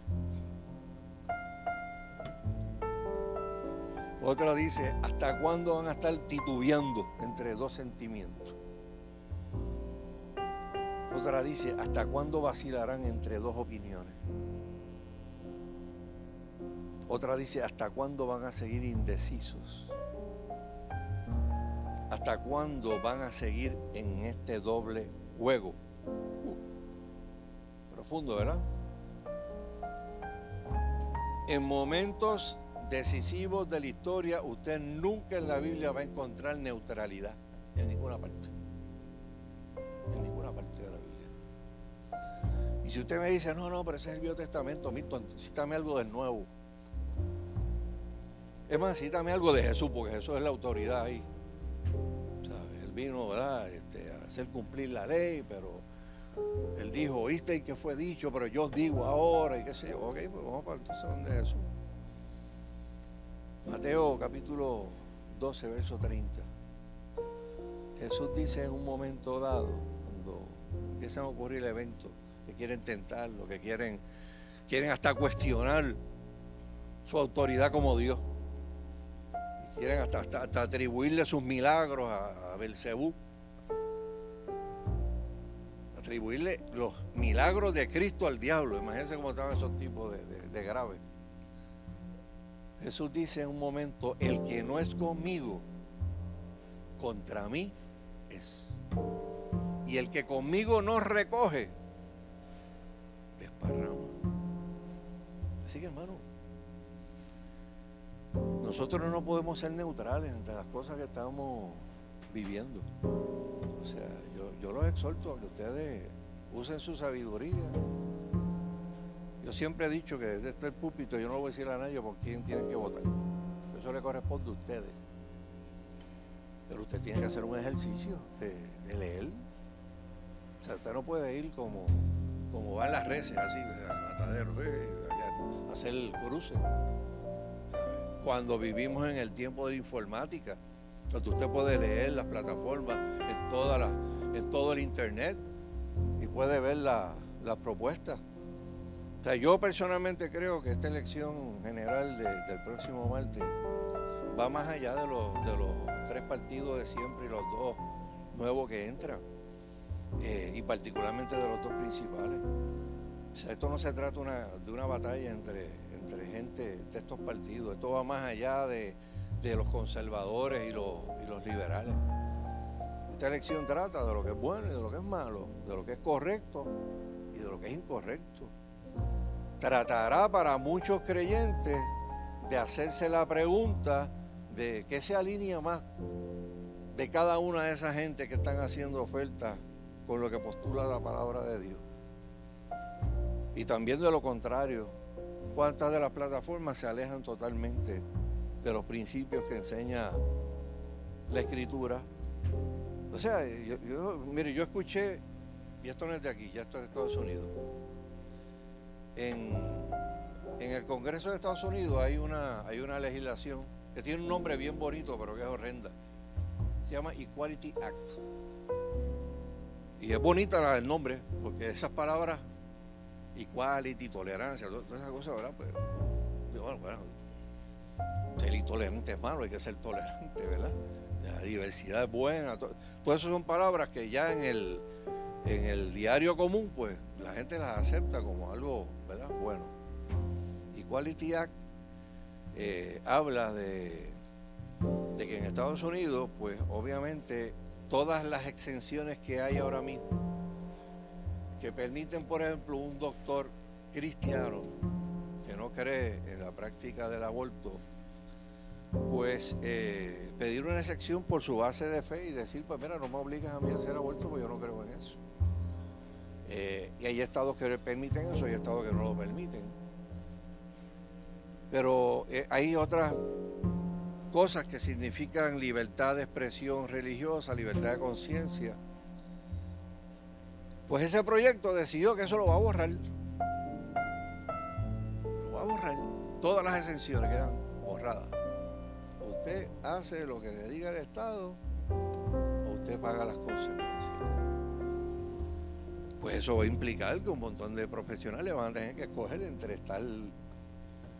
Otra dice, ¿hasta cuándo van a estar titubeando entre dos sentimientos? Otra dice, ¿hasta cuándo vacilarán entre dos opiniones? Otra dice, ¿hasta cuándo van a seguir indecisos? ¿Hasta cuándo van a seguir en este doble juego? Uh, profundo, ¿verdad? En momentos decisivos de la historia, usted nunca en la Biblia va a encontrar neutralidad en ninguna parte. En ninguna parte de la Biblia. Y si usted me dice, no, no, pero ese es el Viejo Testamento, Milton, cítame algo del Nuevo. Es más, cítame algo de Jesús, porque Jesús es la autoridad ahí vino ¿verdad? Este, a hacer cumplir la ley, pero él dijo, oíste y que fue dicho, pero yo digo ahora y qué sé yo. Ok, pues vamos para entonces donde Jesús. Mateo capítulo 12, verso 30. Jesús dice en un momento dado, cuando empiezan a ocurrir eventos que quieren tentarlo, que quieren, quieren hasta cuestionar su autoridad como Dios. Quieren hasta, atribuirle sus milagros a, a Belcebú. Atribuirle los milagros de Cristo al diablo. Imagínense cómo estaban esos tipos de, de graves. Jesús dice en un momento, el que no es conmigo, contra mí es. Y el que conmigo no recoge, desparrama. Así que hermano, nosotros no podemos ser neutrales ante las cosas que estamos viviendo. O sea, yo, los exhorto a que ustedes usen su sabiduría. Yo siempre he dicho que desde este púlpito yo no voy a decir a nadie por quién tienen que votar. Eso le corresponde a ustedes. Pero usted tiene que hacer un ejercicio de, leer. O sea, usted no puede ir como, como van las reces, así, al matadero, eh, a hacer el cruce cuando vivimos en el tiempo de informática, donde usted puede leer las plataformas en, toda la, en todo el internet y puede ver las propuestas. O sea, yo personalmente creo que esta elección general del próximo martes va más allá de los, de los tres partidos de siempre y los dos nuevos que entran, eh, y particularmente de los dos principales. O sea, esto no se trata de una batalla entre gente de estos partidos. Esto va más allá de, los conservadores y los, los liberales. Esta elección trata de lo que es bueno y de lo que es malo, de lo que es correcto y de lo que es incorrecto. Tratará para muchos creyentes de hacerse la pregunta de qué se alinea más de cada una de esas gente que están haciendo ofertas con lo que postula la palabra de Dios. Y también de lo contrario, cuántas de las plataformas se alejan totalmente de los principios que enseña la escritura. O sea, yo, mire, yo escuché, y esto no es de aquí, ya esto es de Estados Unidos. En, en el Congreso de Estados Unidos hay una, hay una legislación que tiene un nombre bien bonito, pero que es horrenda. Se llama Equality Act. Y es bonita el nombre, porque esas palabras equality, tolerancia, todas esas cosas, ¿verdad? Pues, bueno, bueno, ser intolerante es malo, hay que ser tolerante, ¿verdad? La diversidad es buena, todo, eso son palabras que ya en el, en el diario común, pues la gente las acepta como algo, ¿verdad? Bueno. Equality Act eh, habla de, de que en Estados Unidos, pues obviamente todas las exenciones que hay ahora mismo, que permiten, por ejemplo, un doctor cristiano que no cree en la práctica del aborto, pues eh, pedir una excepción por su base de fe y decir, pues mira, no me obligas a mí a hacer aborto porque yo no creo en eso. Eh, y hay estados que permiten eso, hay estados que no lo permiten. Pero eh, hay otras cosas que significan libertad de expresión religiosa, libertad de conciencia. Pues ese proyecto decidió que eso lo va a borrar. Lo va a borrar. Todas las exenciones quedan borradas. Usted hace lo que le diga el Estado o usted paga las consecuencias. Pues eso va a implicar que un montón de profesionales van a tener que escoger entre estar en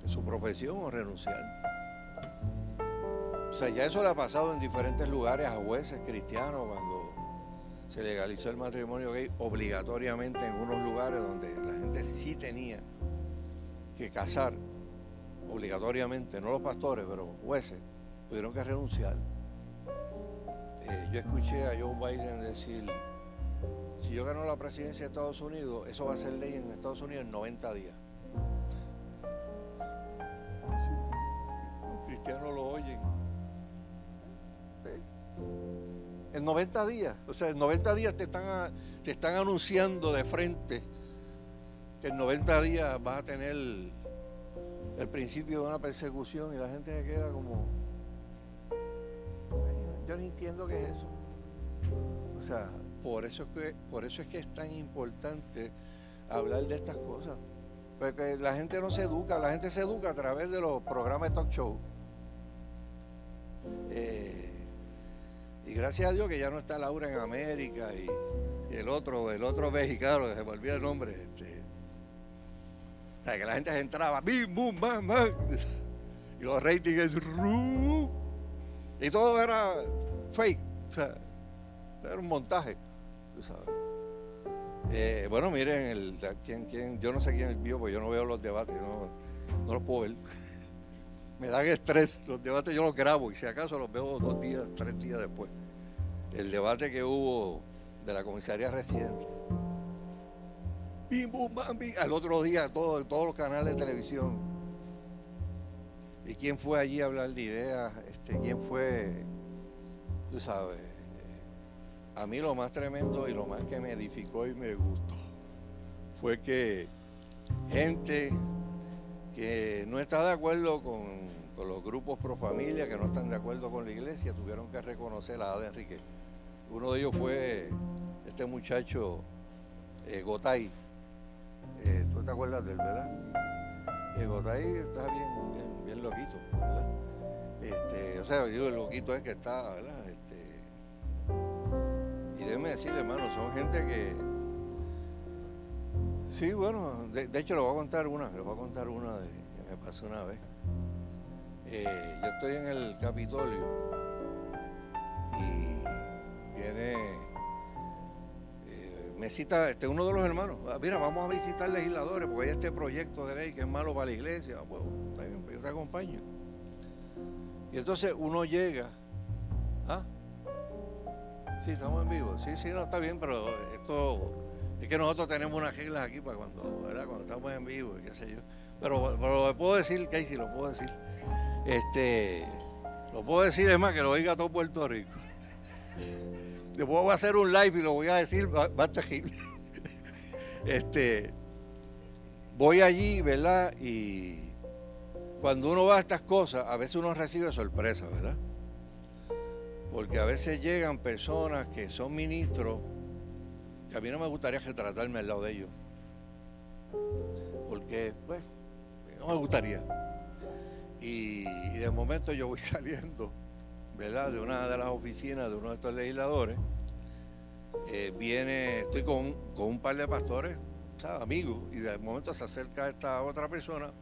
su profesión o renunciar. O sea, ya eso le ha pasado en diferentes lugares a jueces cristianos cuando se legalizó el matrimonio gay obligatoriamente en unos lugares donde la gente sí tenía que casar obligatoriamente, no los pastores, pero jueces, tuvieron que renunciar. Eh, yo escuché a Joe Biden decir, si yo gano la presidencia de Estados Unidos, eso va a ser ley en Estados Unidos en 90 días. los cristianos lo oyen. En 90 días, o sea, en 90 días te están, te están anunciando de frente que en 90 días vas a tener el, principio de una persecución y la gente se queda como, yo no entiendo qué es eso. O sea, por eso es que, por eso es que es tan importante hablar de estas cosas. Porque la gente no se educa, la gente se educa a través de los programas de talk show. Eh, y gracias a Dios que ya no está Laura en América y, el otro, el otro mexicano, se me olvida el nombre, este, que la gente entraba, bim, bum, bam, bam, y los ratings y todo era fake, o sea, era un montaje. Eh, bueno, miren, ¿quién, quién, yo no sé quién vio, porque yo no veo los debates, no, no los puedo ver. Me dan estrés, los debates yo los grabo y si acaso los veo dos días, tres días después. El debate que hubo de la comisaría residente. Bim, bum, bam, Al otro día, todo, todos los canales de televisión. ¿Y quién fue allí a hablar de ideas? Este, ¿Quién fue? Tú sabes. A mí lo más tremendo y lo más que me edificó y me gustó fue que gente no está de acuerdo con, los grupos pro familia, que no están de acuerdo con la iglesia, tuvieron que reconocer edad de Enrique. Uno de ellos fue este muchacho eh, Gotay. Eh, ¿Tú te acuerdas de él, verdad? Eh, Gotay está bien, bien, loquito, ¿verdad? Este, o sea, digo, el loquito es que está, ¿verdad? Este, y déjeme decirle, hermano, son gente que. Sí, bueno, de, hecho le voy a contar una, le voy a contar una de, que me pasó una vez. yo estoy en el Capitolio y viene, eh, me cita este, uno de los hermanos, ah, mira, vamos a visitar legisladores porque hay este proyecto de ley que es malo para la iglesia. Pues, está bien, pues yo te acompaño. Y entonces uno llega, ¿ah? Sí, estamos en vivo. Sí, sí, no está bien, pero esto es que nosotros tenemos unas reglas aquí para cuando, ¿verdad? Cuando estamos en vivo y qué sé yo. Pero, pero lo puedo decir, Casey, lo puedo decir. Este, lo puedo decir, es más, que lo oiga todo Puerto Rico. Después voy a hacer un live y lo voy a decir, va, a terrible. Este, voy allí, ¿verdad? Y cuando uno va a estas cosas, a veces uno recibe sorpresa, ¿verdad? Porque a veces llegan personas que son ministros que a mí no me gustaría retratarme al lado de ellos. Porque, pues, no me gustaría. Y, de momento yo voy saliendo ¿verdad? de una de las oficinas de uno de estos legisladores, eh, viene, estoy con, un par de pastores, amigos, y de momento se acerca esta otra persona,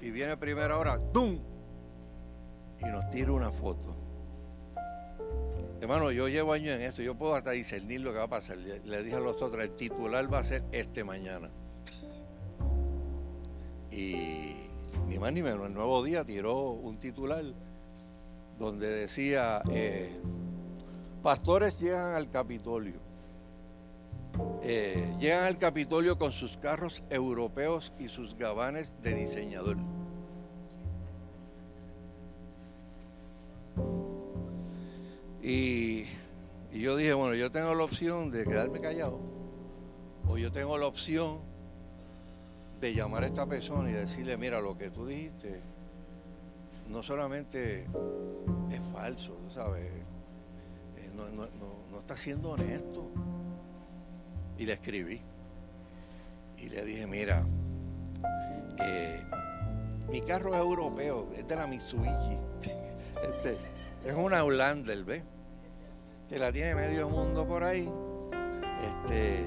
y viene a primera hora, ¡tum! y nos tira una foto. Hermano, yo llevo años en esto, yo puedo hasta discernir lo que va a pasar. Le, dije a los otros, el titular va a ser este mañana. Y ni más ni menos, el nuevo día tiró un titular donde decía, eh, pastores llegan al Capitolio. Eh, llegan al Capitolio con sus carros europeos y sus gabanes de diseñador. Y, yo dije, bueno, yo tengo la opción de quedarme callado o yo tengo la opción de llamar a esta persona y decirle, mira, lo que tú dijiste no solamente es falso, tú sabes, eh, no, no, no, está siendo honesto. Y le escribí. Y le dije, mira, eh, mi carro es europeo, es de la Mitsubishi. Este, es una Hollander, ¿ves? Que la tiene medio mundo por ahí. Este,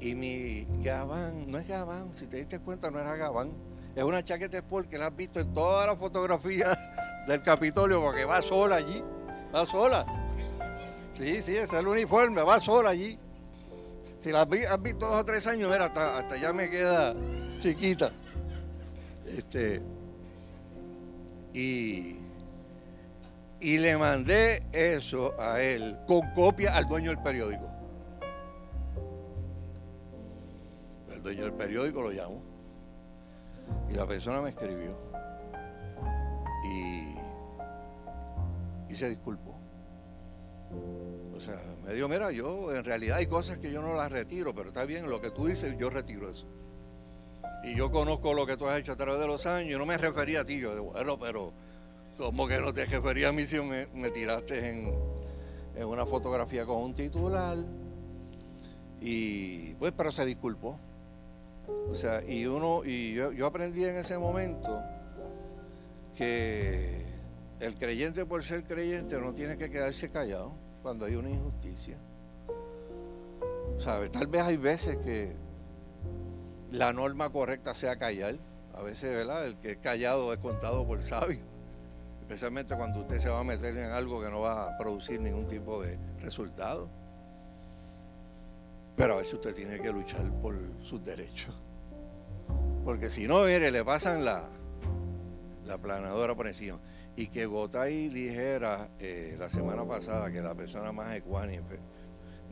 y mi gabán, no es gabán, si te diste cuenta, no era gabán. Es una chaqueta sport que la has visto en todas las fotografías del Capitolio porque va sola allí. Va sola. Sí, sí, es el uniforme, va sola allí. Si la has visto dos o tres años, mira, hasta, hasta ya me queda chiquita. Este, y, y le mandé eso a él con copia al dueño del periódico. El dueño del periódico lo llamó. Y la persona me escribió. Y, y se disculpó. O sea, me dijo, mira, yo en realidad hay cosas que yo no las retiro, pero está bien, lo que tú dices, yo retiro eso. Y yo conozco lo que tú has hecho a través de los años, yo no me refería a ti, yo digo, bueno, pero como que no te refería a mí si me, me tiraste en, una fotografía con un titular. Y pues, pero se disculpó. O sea, y uno, y yo, yo aprendí en ese momento que el creyente por ser creyente no tiene que quedarse callado cuando hay una injusticia. ¿Sabes? Tal vez hay veces que la norma correcta sea callar. A veces, ¿verdad? El que es callado es contado por sabio. Especialmente cuando usted se va a meter en algo que no va a producir ningún tipo de resultado. Pero a veces usted tiene que luchar por sus derechos. Porque si no, mire, le pasan la, la planadora por encima. Y que Gotay dijera eh, la semana pasada que la persona más ecuánime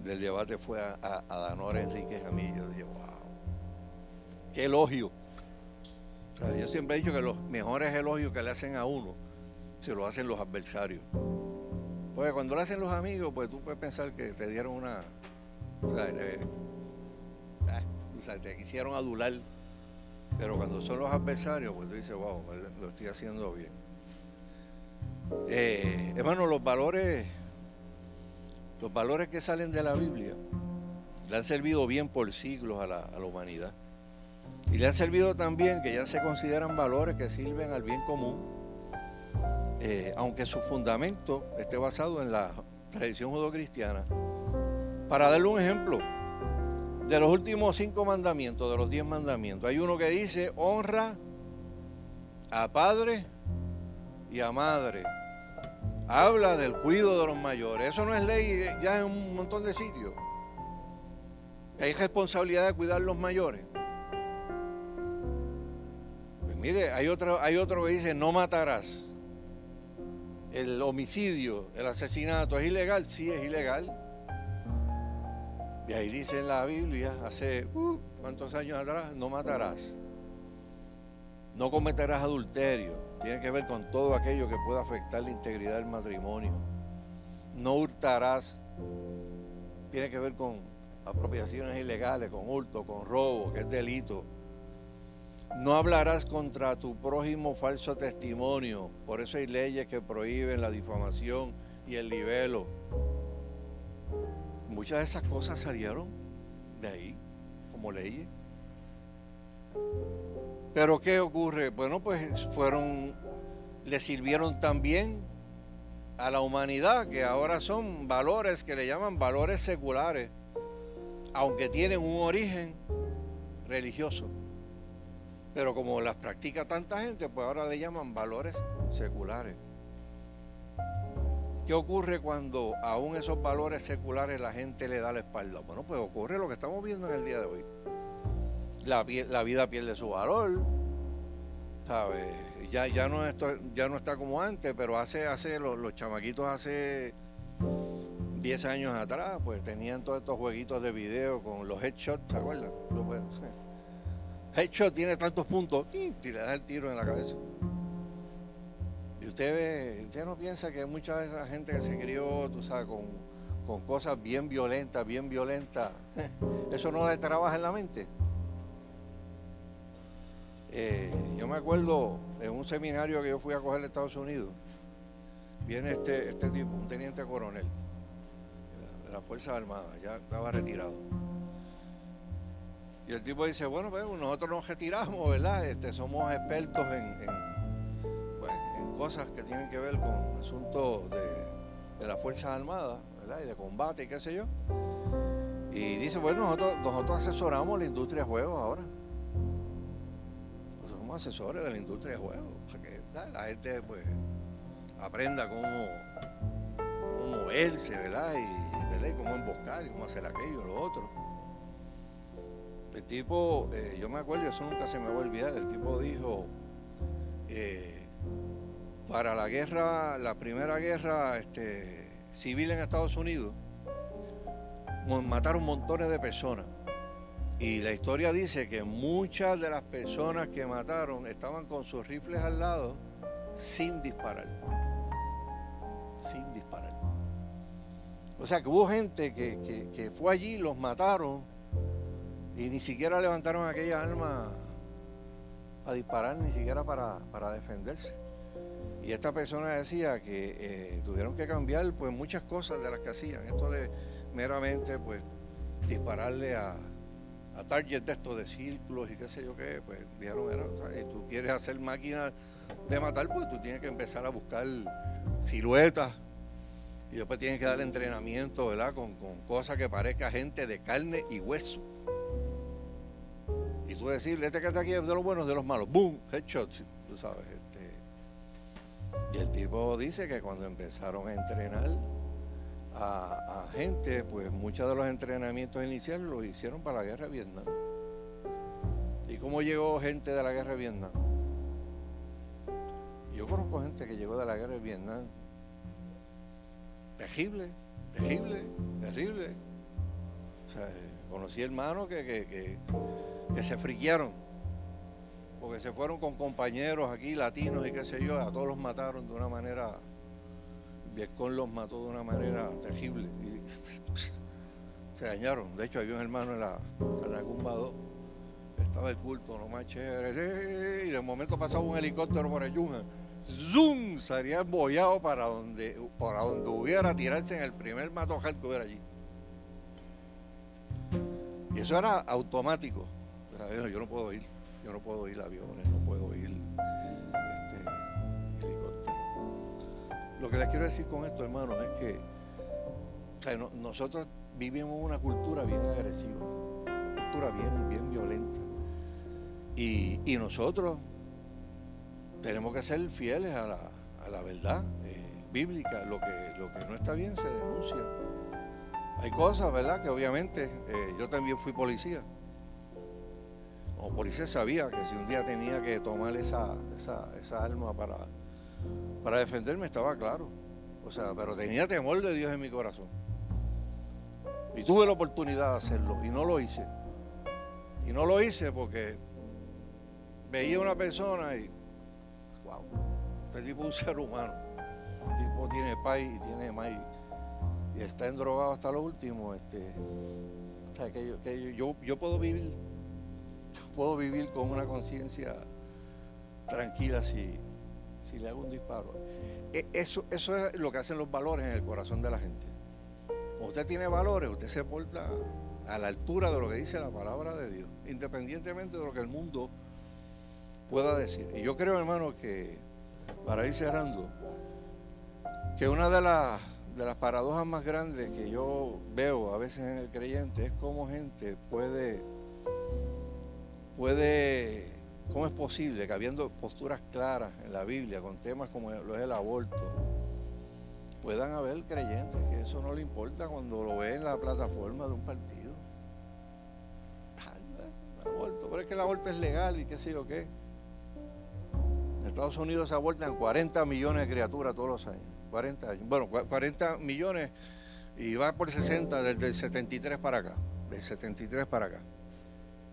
del debate fue a, a, Danora Enrique Jamillo. Yo dije, wow, qué elogio. yo siempre he dicho que los mejores elogios que le hacen a uno se lo hacen los adversarios. Porque cuando lo hacen los amigos, pues tú puedes pensar que te dieron una. O sea, te quisieron adular. Pero cuando son los adversarios, pues tú dices, wow, lo estoy haciendo bien. Eh, hermano, los valores, los valores que salen de la Biblia, le han servido bien por siglos a la, a la humanidad. Y le han servido también que ya se consideran valores que sirven al bien común eh, aunque su fundamento esté basado en la tradición judocristiana. Para darle un ejemplo, de los últimos cinco mandamientos, de los diez mandamientos, hay uno que dice honra a padre y a madre. Habla del cuidado de los mayores. Eso no es ley ya en un montón de sitios. Hay responsabilidad de cuidar los mayores. Pues mire, hay otro, hay otro que dice no matarás el homicidio, el asesinato es ilegal, sí es ilegal. Y ahí dice en la Biblia, hace uh, cuántos años atrás, no matarás. No cometerás adulterio. Tiene que ver con todo aquello que pueda afectar la integridad del matrimonio. No hurtarás. Tiene que ver con apropiaciones ilegales, con hurto, con robo, que es delito. No hablarás contra tu prójimo falso testimonio. Por eso hay leyes que prohíben la difamación y el libelo. Muchas de esas cosas salieron de ahí, como leyes. Pero ¿qué ocurre? Bueno, pues fueron, le sirvieron también a la humanidad, que ahora son valores que le llaman valores seculares, aunque tienen un origen religioso. Pero como las practica tanta gente, pues ahora le llaman valores seculares. ¿Qué ocurre cuando aún esos valores seculares la gente le da la espalda? Bueno, pues ocurre lo que estamos viendo en el día de hoy. La, vida pierde su valor, ¿sabes? Ya, no está como antes, pero hace, hace los, los chamaquitos hace 10 años atrás, pues tenían todos estos jueguitos de video con los headshots, ¿se acuerdan? Headshot tiene tantos puntos y le da el tiro en la cabeza. Y usted usted no piensa que mucha de esa gente que se crió, tú sabes, con, cosas bien violentas, bien violentas, eso no le trabaja en la mente. Eh, yo me acuerdo en un seminario que yo fui a coger en Estados Unidos, viene este, este tipo, un teniente coronel de la Fuerza Armadas, ya estaba retirado. Y el tipo dice, bueno, pues nosotros nos retiramos, ¿verdad? Este, somos expertos en cosas que tienen que ver con asuntos de, las Fuerzas Armadas, ¿verdad? Y de combate y qué sé yo. Y dice, bueno, nosotros, asesoramos la industria de juegos ahora. Nosotros somos asesores de la industria de juegos. Para que la gente pues aprenda cómo, moverse, ¿verdad? Y cómo emboscar y cómo hacer aquello, lo otro. El tipo, eh, yo me acuerdo, eso nunca se me va a olvidar, el tipo dijo, eh, para la guerra, la primera guerra este, civil en Estados Unidos, mataron montones de personas. Y la historia dice que muchas de las personas que mataron estaban con sus rifles al lado sin disparar. Sin disparar. O sea que hubo gente que, fue allí, los mataron y ni siquiera levantaron aquella arma a disparar, ni siquiera para, para defenderse. Y esta persona decía que eh, tuvieron que cambiar pues muchas cosas de las que hacían. Esto de meramente pues dispararle a, a target de estos de círculos y qué sé yo qué, pues dijeron, si tú quieres hacer máquinas de matar, pues tú tienes que empezar a buscar siluetas y después tienes que dar entrenamiento, ¿verdad? Con, con cosas que parezca gente de carne y hueso. Tú decirle, este que está aquí es de los buenos, de los malos. ¡Boom! Headshots, tú sabes. Y el tipo dice que cuando empezaron a entrenar a, gente, pues muchos de los entrenamientos iniciales los hicieron para la guerra de Vietnam. ¿Y cómo llegó gente de la guerra de Vietnam? Yo conozco gente que llegó de la guerra de Vietnam. Terrible, terrible, terrible. O sea, conocí hermanos que se friquearon porque se fueron con compañeros aquí, latinos y qué sé yo, a todos los mataron de una manera, Vietcong los mató de una manera terrible y se dañaron. De hecho, había un hermano en la Catacumba 2, estaba el culto, lo más chévere, y de momento pasaba un helicóptero por el Yunga, ¡zoom! Salía embollado para donde, para donde hubiera tirarse en el primer matojal que hubiera allí. Y eso era automático. Yo no puedo ir. Yo no puedo ir aviones, no puedo ir este, helicóptero. Lo que les quiero decir con esto, hermano, es que nosotros vivimos una cultura bien agresiva, una cultura bien, bien violenta. Y, nosotros tenemos que ser fieles a la, verdad eh, bíblica. Lo que, lo que no está bien se denuncia. Hay cosas, ¿verdad? Que obviamente eh, yo también fui policía como policía sabía que si un día tenía que tomar esa, esa, arma para, para defenderme, estaba claro. O sea, pero tenía temor de Dios en mi corazón. Y tuve la oportunidad de hacerlo y no lo hice. Y no lo hice porque veía una persona y, wow, este tipo es un ser humano. Este tipo tiene paz y tiene más y, está endrogado hasta lo último. Este, o sea, que, que yo, yo puedo vivir puedo vivir con una conciencia tranquila si, si le hago un disparo. E, eso, eso es lo que hacen los valores en el corazón de la gente. Usted tiene valores, usted se porta a la altura de lo que dice la palabra de Dios, independientemente de lo que el mundo pueda decir. Y yo creo, hermano, que para ir cerrando, que una de las, de las paradojas más grandes que yo veo a veces en el creyente es cómo gente puede puede, ¿cómo es posible que habiendo posturas claras en la Biblia con temas como lo es el aborto, puedan haber creyentes que eso no le importa cuando lo ve en la plataforma de un partido. Aborto, pero es que el aborto es legal y qué sé yo qué. En Estados Unidos se abortan 40 millones de criaturas todos los años. 40 años. Bueno, 40 millones y va por 60 desde el 73 para acá. Del 73 para acá.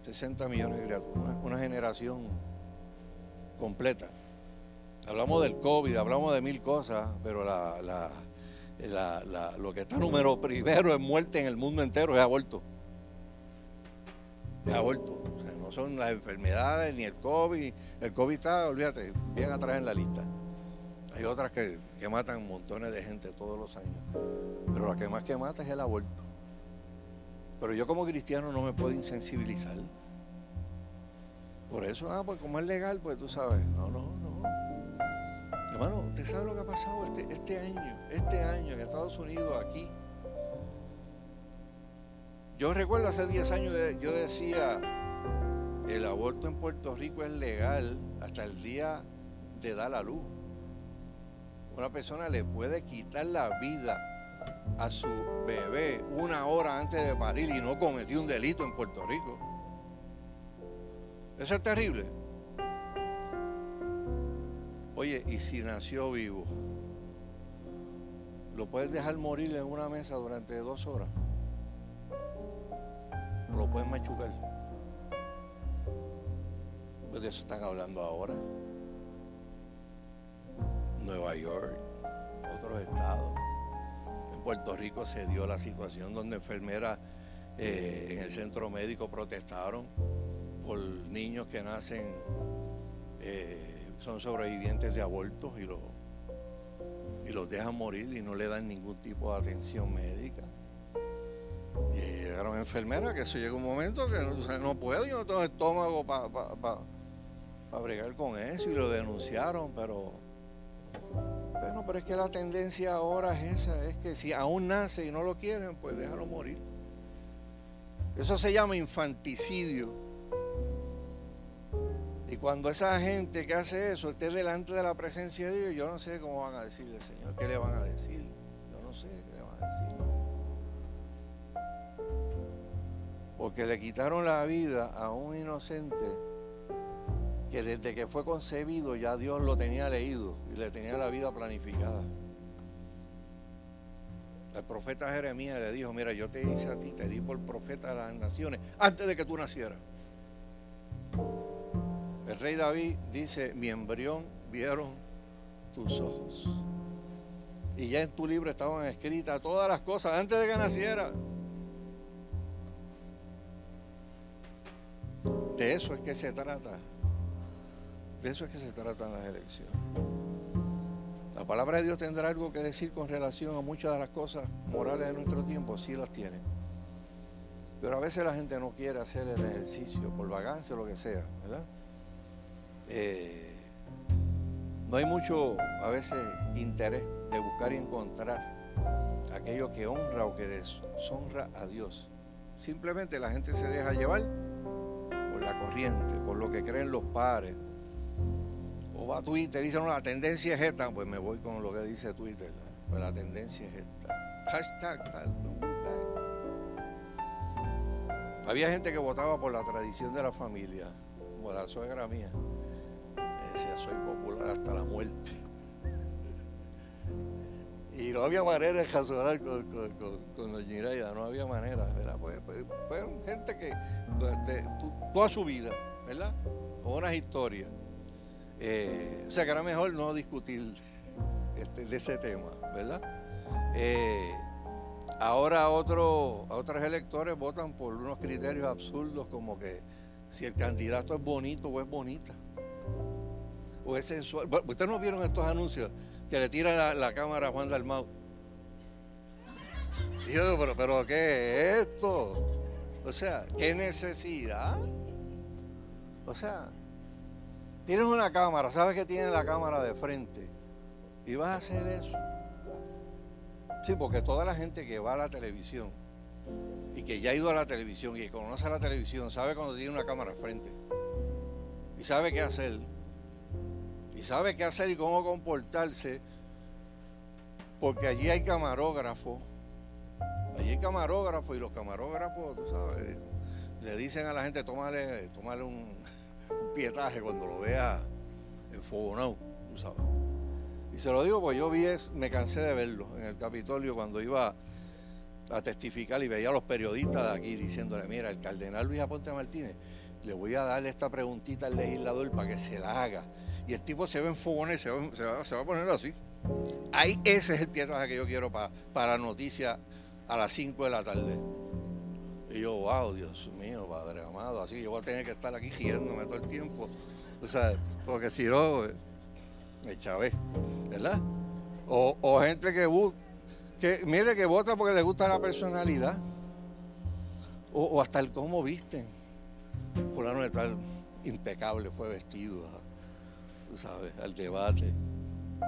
60 millones de criaturas. Una, generación completa. Hablamos del COVID, hablamos de mil cosas, pero la, lo que está número primero en muerte en el mundo entero es aborto. Es aborto. O no son las enfermedades ni el COVID. El COVID está, olvídate, bien atrás en la lista. Hay otras que, que matan montones de gente todos los años. Pero la que más que mata es el aborto. Pero yo como cristiano no me puedo insensibilizar. Por eso, ah, pues como es legal, pues tú sabes. No, no, no. Hermano, ¿usted sabe lo que ha pasado este, este año? Este año en Estados Unidos, aquí. Yo recuerdo hace 10 años, yo decía, el aborto en Puerto Rico es legal hasta el día de dar la luz. Una persona le puede quitar la vida a su bebé una hora antes de parir y no cometió un delito en Puerto Rico. Eso es terrible. Oye, y si nació vivo, ¿lo puedes dejar morir en una mesa durante dos horas? ¿Lo puedes machucar? Pues de eso están hablando ahora. Nueva York, otros estados. Puerto Rico se dio la situación donde enfermeras eh, en el centro médico protestaron por niños que nacen, eh, son sobrevivientes de abortos y, y los dejan morir y no le dan ningún tipo de atención médica. Y llegaron enfermeras que eso llega un momento que no, no puedo, yo no tengo estómago para bregar con eso y lo denunciaron, pero bueno, pero es que la tendencia ahora es esa, es que si aún nace y no lo quieren, pues déjalo morir. Eso se llama infanticidio. Y cuando esa gente que hace eso esté delante de la presencia de Dios, yo no sé cómo van a decirle, Señor, ¿qué le van a decir? Yo no sé qué le van a decir. Porque le quitaron la vida a un inocente que desde que fue concebido ya Dios lo tenía leído y le tenía la vida planificada. El profeta Jeremías le dijo, mira, yo te hice a ti, te di por profeta de las naciones antes de que tú nacieras. El rey David dice, mi embrión vieron tus ojos. Y ya en tu libro estaban escritas todas las cosas antes de que naciera. De eso es que se trata. De eso es que se tratan las elecciones. La palabra de Dios tendrá algo que decir con relación a muchas de las cosas morales de nuestro tiempo, sí las tiene. Pero a veces la gente no quiere hacer el ejercicio por vagancia o lo que sea, ¿verdad? Eh, no hay mucho, a veces, interés de buscar y encontrar aquello que honra o que deshonra a Dios. Simplemente la gente se deja llevar por la corriente, por lo que creen los padres, o va a Twitter y dice, no, la tendencia es esta, pues me voy con lo que dice Twitter. Pues la tendencia es esta. Hashtag tal. Había gente que votaba por la tradición de la familia, como la suegra mía. decía, soy popular hasta la muerte. Y no había manera de razonar con, con, con, Doña no había manera, ¿verdad? Pues, pues, fueron gente que toda su vida, ¿verdad? Con unas historias. Eh, o sea que era mejor no discutir este, de ese tema, ¿verdad? Eh, ahora otro, otros electores votan por unos criterios absurdos como que si el candidato es bonito o es bonita, o es sensual. Ustedes no vieron estos anuncios que le tira la, cámara a Juan Dalmau. Y yo pero, pero ¿qué es esto? O sea, ¿qué necesidad? O sea, Tienes una cámara, sabes que tiene la cámara de frente y vas a hacer eso. Sí, porque toda la gente que va a la televisión y que ya ha ido a la televisión y que conoce la televisión sabe cuando tiene una cámara frente y sabe qué hacer y sabe qué hacer y cómo comportarse porque allí hay camarógrafos, allí hay camarógrafos y los camarógrafos, tú sabes, le dicen a la gente, tómale, tómale un, pietaje cuando lo vea en Fogonau, tú sabes. Y se lo digo porque yo vi, me cansé de verlo en el Capitolio cuando iba a testificar y veía a los periodistas de aquí diciéndole, mira, el cardenal Luis Aponte Martínez, le voy a darle esta preguntita al legislador para que se la haga. Y el tipo se ve en fogones, se va, a poner así. Ahí ese es el pietaje que yo quiero para, para noticia a las 5 de la tarde. Y yo, wow, Dios mío, Padre amado, así yo voy a tener que estar aquí girándome todo el tiempo. O sea, porque si no, me chavé, ¿verdad? O, gente que, que, mire, que vota porque le gusta la personalidad. O, hasta el cómo visten. Fulano de tal impecable fue vestido, tú sabes, al debate.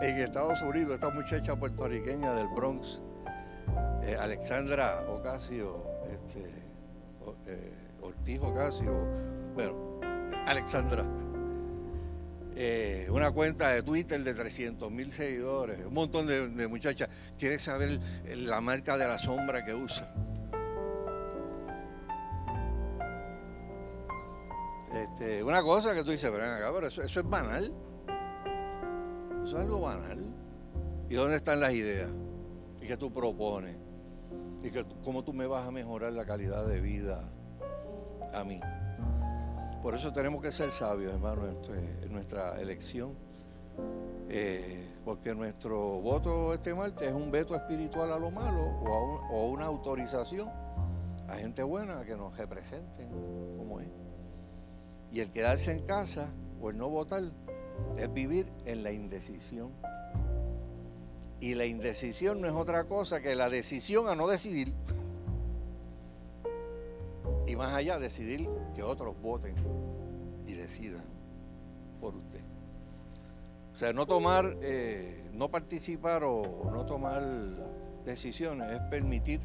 En Estados Unidos, esta muchacha puertorriqueña del Bronx, eh, Alexandra Ocasio, este, eh, Ortiz Ocasio, bueno, Alexandra, eh, una cuenta de Twitter de 300 mil seguidores, un montón de, muchachas, quiere saber la marca de la sombra que usa. Este, una cosa que tú dices, pero, pero eso, eso es banal. Eso es algo banal. ¿Y dónde están las ideas? ¿Y qué tú propones? ¿Y que, cómo tú me vas a mejorar la calidad de vida a mí? Por eso tenemos que ser sabios, hermano, en nuestra elección. Eh, porque nuestro voto este martes es un veto espiritual a lo malo o, o una autorización a gente buena que nos representen como es. Y el quedarse en casa o el no votar es vivir en la indecisión. Y la indecisión no es otra cosa que la decisión a no decidir. Y más allá, decidir que otros voten y decidan por usted. O sea, no tomar, eh, no participar o no tomar decisiones es permitir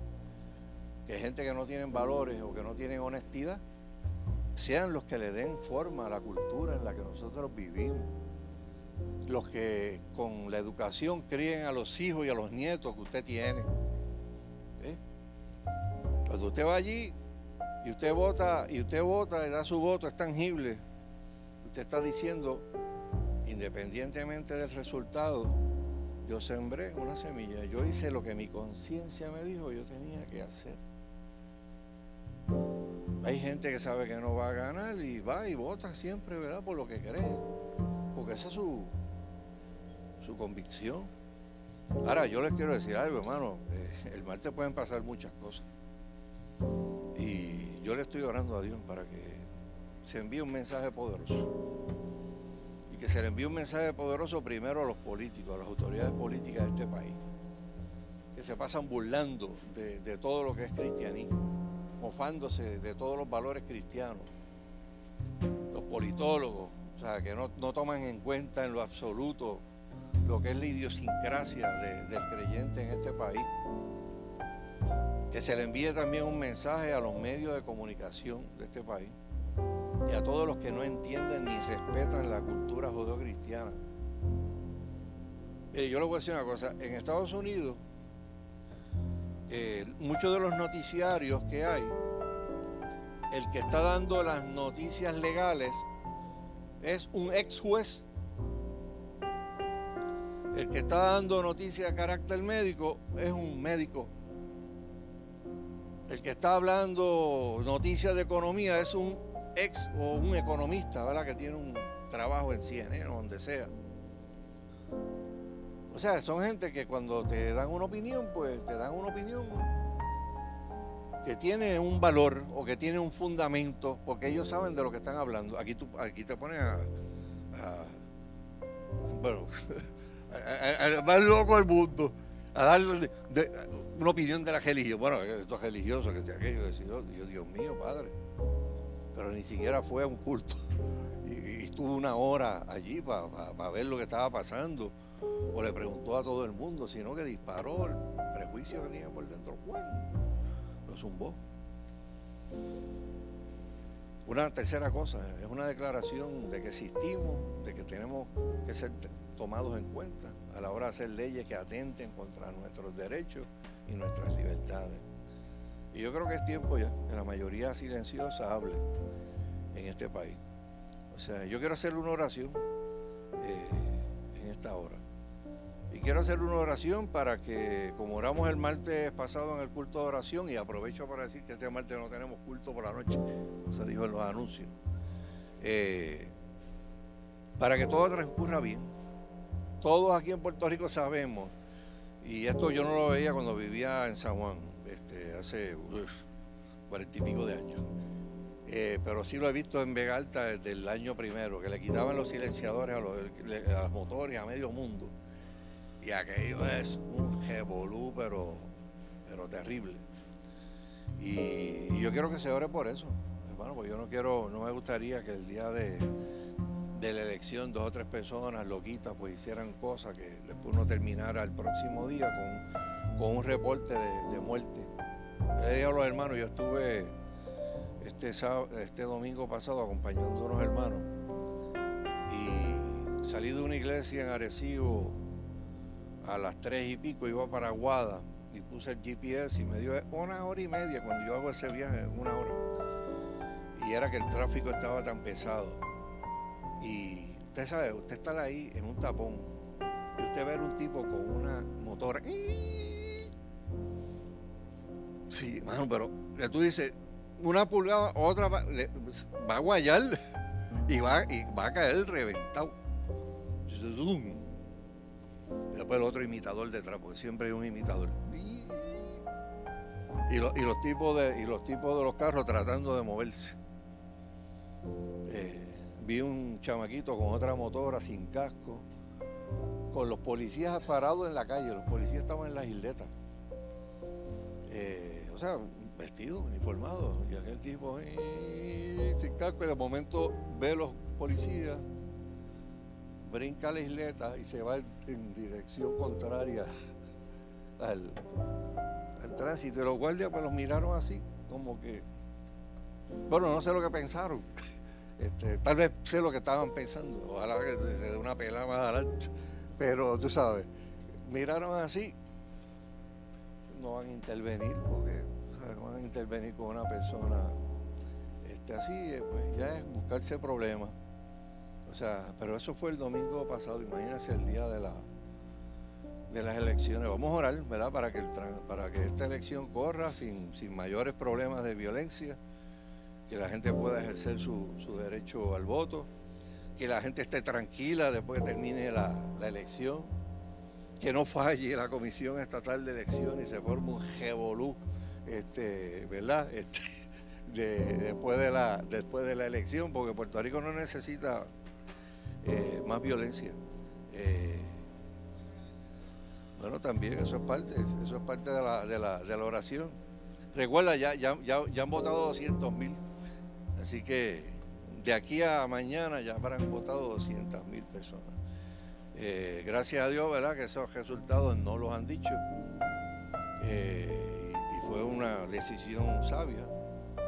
que gente que no tienen valores o que no tienen honestidad sean los que le den forma a la cultura en la que nosotros vivimos. Los que con la educación críen a los hijos y a los nietos que usted tiene. ¿Eh? Cuando usted va allí y usted vota y usted vota y da su voto, es tangible. Usted está diciendo, independientemente del resultado, yo sembré una semilla. Yo hice lo que mi conciencia me dijo yo tenía que hacer. Hay gente que sabe que no va a ganar y va y vota siempre, ¿verdad? Por lo que cree. Porque esa es su, su convicción. Ahora, yo les quiero decir algo, hermano. Eh, el martes pueden pasar muchas cosas. Yo le estoy orando a Dios para que se envíe un mensaje poderoso. Y que se le envíe un mensaje poderoso primero a los políticos, a las autoridades políticas de este país. Que se pasan burlando de todo lo que es cristianismo mofándose de todos los valores cristianos. Los politólogos, o sea, que no, toman en cuenta en lo absoluto lo que es la idiosincrasia del creyente en este país. Que se le envíe también un mensaje a los medios de comunicación de este país y a todos los que no entienden ni respetan la cultura judeocristiana. Mire, yo le voy a decir una cosa, en Estados Unidos eh, muchos de los noticiarios que hay, el que está dando las noticias legales es un ex juez. El que está dando noticias de carácter médico es un médico. El que está hablando noticias de economía es un ex o un economista, ¿verdad? Que tiene un trabajo en CNN o donde sea. O sea, son gente que cuando te dan una opinión, pues te dan una opinión que tiene un valor o que tiene un fundamento, porque ellos saben de lo que están hablando. Aquí, tú, aquí te ponen a, bueno, al más loco del mundo, a darle una opinión de la religión. Bueno, esto es religioso, que sea aquello, decir, oh, Dios, Dios mío, Padre. Pero ni siquiera fue a un culto. Y, estuvo una hora allí para ver lo que estaba pasando o le preguntó a todo el mundo, sino que disparó el prejuicio que tenía por dentro. Juan lo zumbó. Una tercera cosa, es una declaración de que existimos, de que tenemos que ser tomados en cuenta a la hora de hacer leyes que atenten contra nuestros derechos y nuestras libertades. Y yo creo que es tiempo ya que la mayoría silenciosa hable en este país. O sea, yo quiero hacer una oración eh, en esta hora. Y quiero hacer una oración para que, como oramos el martes pasado en el culto de oración, y aprovecho para decir que este martes no tenemos culto por la noche, no se dijo en los anuncios, eh, para que todo transcurra bien. Todos aquí en Puerto Rico sabemos, y esto yo no lo veía cuando vivía en San Juan, este, hace cuarenta y pico de años. Eh, pero sí lo he visto en Vega Alta desde el año primero, que le quitaban los silenciadores a los, motores a medio mundo y aquello es un revolú, pero, pero terrible. Y, yo quiero que se ore por eso, hermano, porque yo no quiero, no me gustaría que el día de, la elección dos o tres personas loquitas pues hicieran cosas que después no terminara el próximo día con, un reporte de, muerte. Le dije a los hermanos, yo estuve este, este domingo pasado acompañando a unos hermanos y salí de una iglesia en Arecibo a las tres y pico iba para Aguada y puse el GPS y me dio una hora y media cuando yo hago ese viaje, una hora. Y era que el tráfico estaba tan pesado. Y usted sabe, usted está ahí en un tapón y usted ve un tipo con una motora. Sí, mano, pero tú dices, una pulgada, otra va, a guayar y va, y va a caer reventado. Después el otro imitador detrás, porque siempre hay un imitador. Y, los, tipos de, y los tipos de los carros tratando de moverse. Eh, vi un chamaquito con otra motora sin casco, con los policías parados en la calle, los policías estaban en las isletas. Eh, o sea, vestidos, uniformados, y aquel tipo sin casco, y de momento ve los policías brinca la isleta y se va en dirección contraria al, tránsito. Los guardias pues los miraron así, como que, bueno, no sé lo que pensaron. Este, tal vez sé lo que estaban pensando. Ojalá que se, dé una pelada más adelante. Pero tú sabes, miraron así, no van a intervenir porque no van a intervenir con una persona este, así, eh, pues ya es buscarse problemas. O sea, pero eso fue el domingo pasado, imagínense el día de, la, de las elecciones. Vamos a orar, ¿verdad? Para que esta elección corra sin, mayores problemas de violencia, que la gente pueda ejercer su, derecho al voto, que la gente esté tranquila después que termine la, elección, que no falle la Comisión Estatal de Elecciones y se forme un revolú, este, ¿verdad? Este, después, de la, después de la elección, porque Puerto Rico no necesita eh, más violencia. Eh, bueno, también eso es parte, eso es parte de la, de la, de la oración. Recuerda, ya, ya, ya, han votado 200 mil, así que de aquí a mañana ya habrán votado 200 mil personas. Eh, gracias a Dios, ¿verdad? Que esos resultados no los han dicho. y, fue una decisión sabia.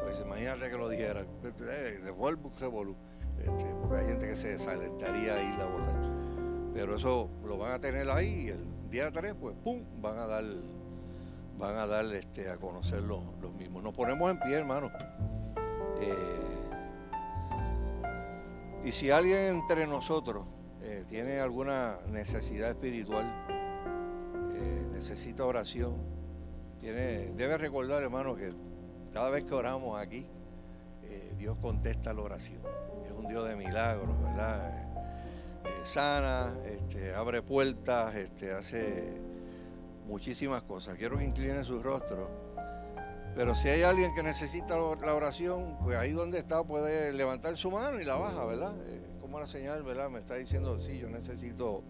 Pues imagínate que lo dijera. Eh, vuelvo, revolú. Este, porque hay gente que se desalentaría a ir a votar. Pero eso lo van a tener ahí y el día 3, pues, ¡pum!, van a dar, van a dar este, a conocer los, mismos. Nos ponemos en pie, hermano. Eh, y si alguien entre nosotros eh, tiene alguna necesidad espiritual, eh, necesita oración, tiene, debe recordar, hermano, que cada vez que oramos aquí, Dios contesta la oración un Dios de milagros, ¿verdad? Sana, este, abre puertas, este, hace muchísimas cosas. Quiero que incline su rostro. Pero si hay alguien que necesita la oración, pues ahí donde está puede levantar su mano y la baja, ¿verdad? Eh, como la señal, ¿verdad? Me está diciendo, sí, yo necesito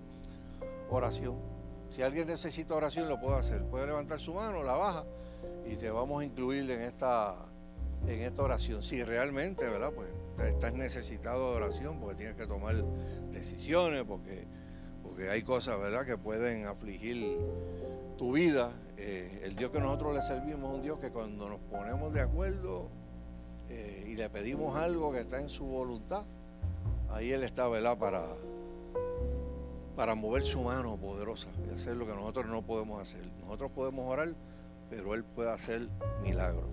oración. Si alguien necesita oración, lo puede hacer. Puede levantar su mano, la baja y te vamos a incluir en esta, en esta oración. Si realmente, ¿verdad? Pues estás necesitado de oración porque tienes que tomar decisiones, porque, porque hay cosas, ¿verdad?, que pueden afligir tu vida. Eh, el Dios que nosotros le servimos es un Dios que cuando nos ponemos de acuerdo eh, y le pedimos algo que está en su voluntad, ahí Él está, ¿verdad?, para, para mover su mano poderosa y hacer lo que nosotros no podemos hacer. Nosotros podemos orar, pero Él puede hacer milagros.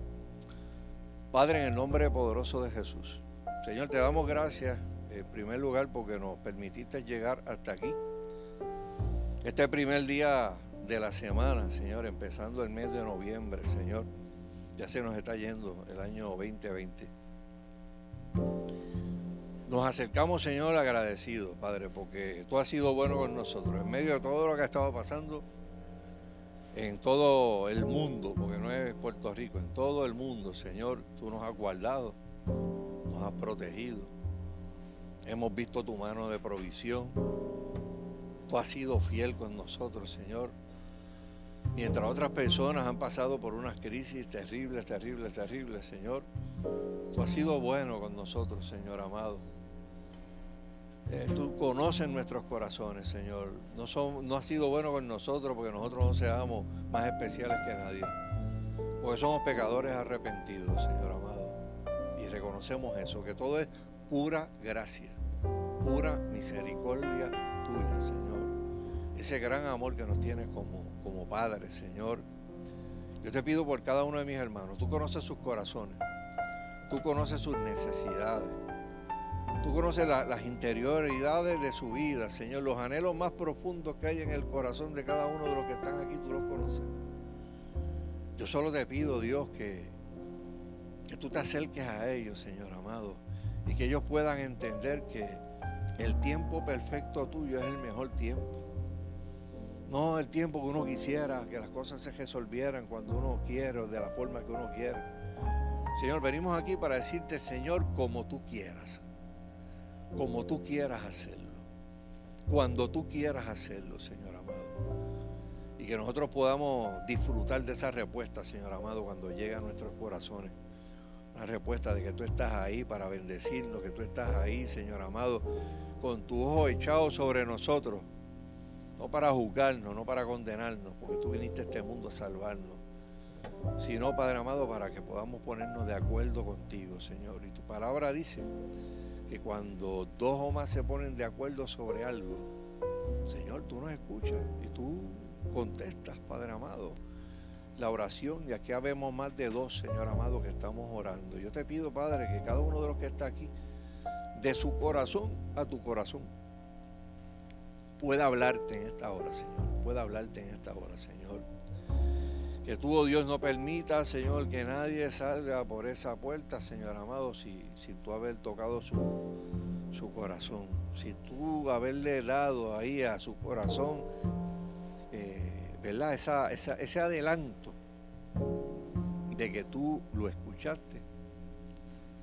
Padre, en el nombre poderoso de Jesús, Señor, te damos gracias en primer lugar porque nos permitiste llegar hasta aquí. Este primer día de la semana, Señor, empezando el mes de noviembre, Señor, ya se nos está yendo el año 2020. Nos acercamos, Señor, agradecidos, Padre, porque tú has sido bueno con nosotros. En medio de todo lo que ha estado pasando en todo el mundo, porque no es Puerto Rico, en todo el mundo, Señor, tú nos has guardado, nos has protegido. Hemos visto tu mano de provisión. Tú has sido fiel con nosotros, Señor. Mientras otras personas han pasado por unas crisis terribles, terribles, terribles, Señor, tú has sido bueno con nosotros, Señor amado. Eh, tú conoces nuestros corazones, Señor. No, son, no has sido bueno con nosotros porque nosotros no seamos más especiales que nadie. Porque somos pecadores arrepentidos, Señor amado. Y reconocemos eso, que todo es pura gracia, pura misericordia tuya, Señor. Ese gran amor que nos tienes como, como Padre, Señor. Yo te pido por cada uno de mis hermanos. Tú conoces sus corazones. Tú conoces sus necesidades. Tú conoces las interioridades de su vida, Señor, los anhelos más profundos que hay en el corazón de cada uno de los que están aquí, tú los conoces. Yo solo te pido, Dios, que, que tú te acerques a ellos, Señor amado, y que ellos puedan entender que el tiempo perfecto tuyo es el mejor tiempo. No el tiempo que uno quisiera, que las cosas se resolvieran cuando uno quiere o de la forma que uno quiere. Señor, venimos aquí para decirte, Señor, como tú quieras como tú quieras hacerlo, cuando tú quieras hacerlo, Señor amado. Y que nosotros podamos disfrutar de esa respuesta, Señor amado, cuando llegue a nuestros corazones. Una respuesta de que tú estás ahí para bendecirnos, que tú estás ahí, Señor amado, con tu ojo echado sobre nosotros. No para juzgarnos, no para condenarnos, porque tú viniste a este mundo a salvarnos, sino, Padre amado, para que podamos ponernos de acuerdo contigo, Señor. Y tu palabra dice que cuando dos o más se ponen de acuerdo sobre algo, Señor, tú nos escuchas y tú contestas, Padre amado, la oración. Y aquí habemos más de dos, Señor amado, que estamos orando. Yo te pido, Padre, que cada uno de los que está aquí, de su corazón a tu corazón, pueda hablarte en esta hora, Señor. Pueda hablarte en esta hora, Señor. Que tú, oh Dios, no permita, Señor, que nadie salga por esa puerta, Señor amado, si, si tú haber tocado su, su corazón. Si tú haberle dado ahí a su corazón, eh, ¿verdad? Esa, ese adelanto de que tú lo escuchaste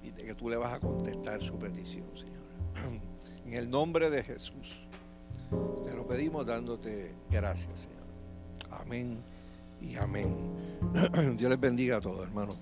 y de que tú le vas a contestar su petición, Señor. En el nombre de Jesús, te lo pedimos dándote gracias, Señor. Amén y amén. Dios les bendiga a todos, hermanos.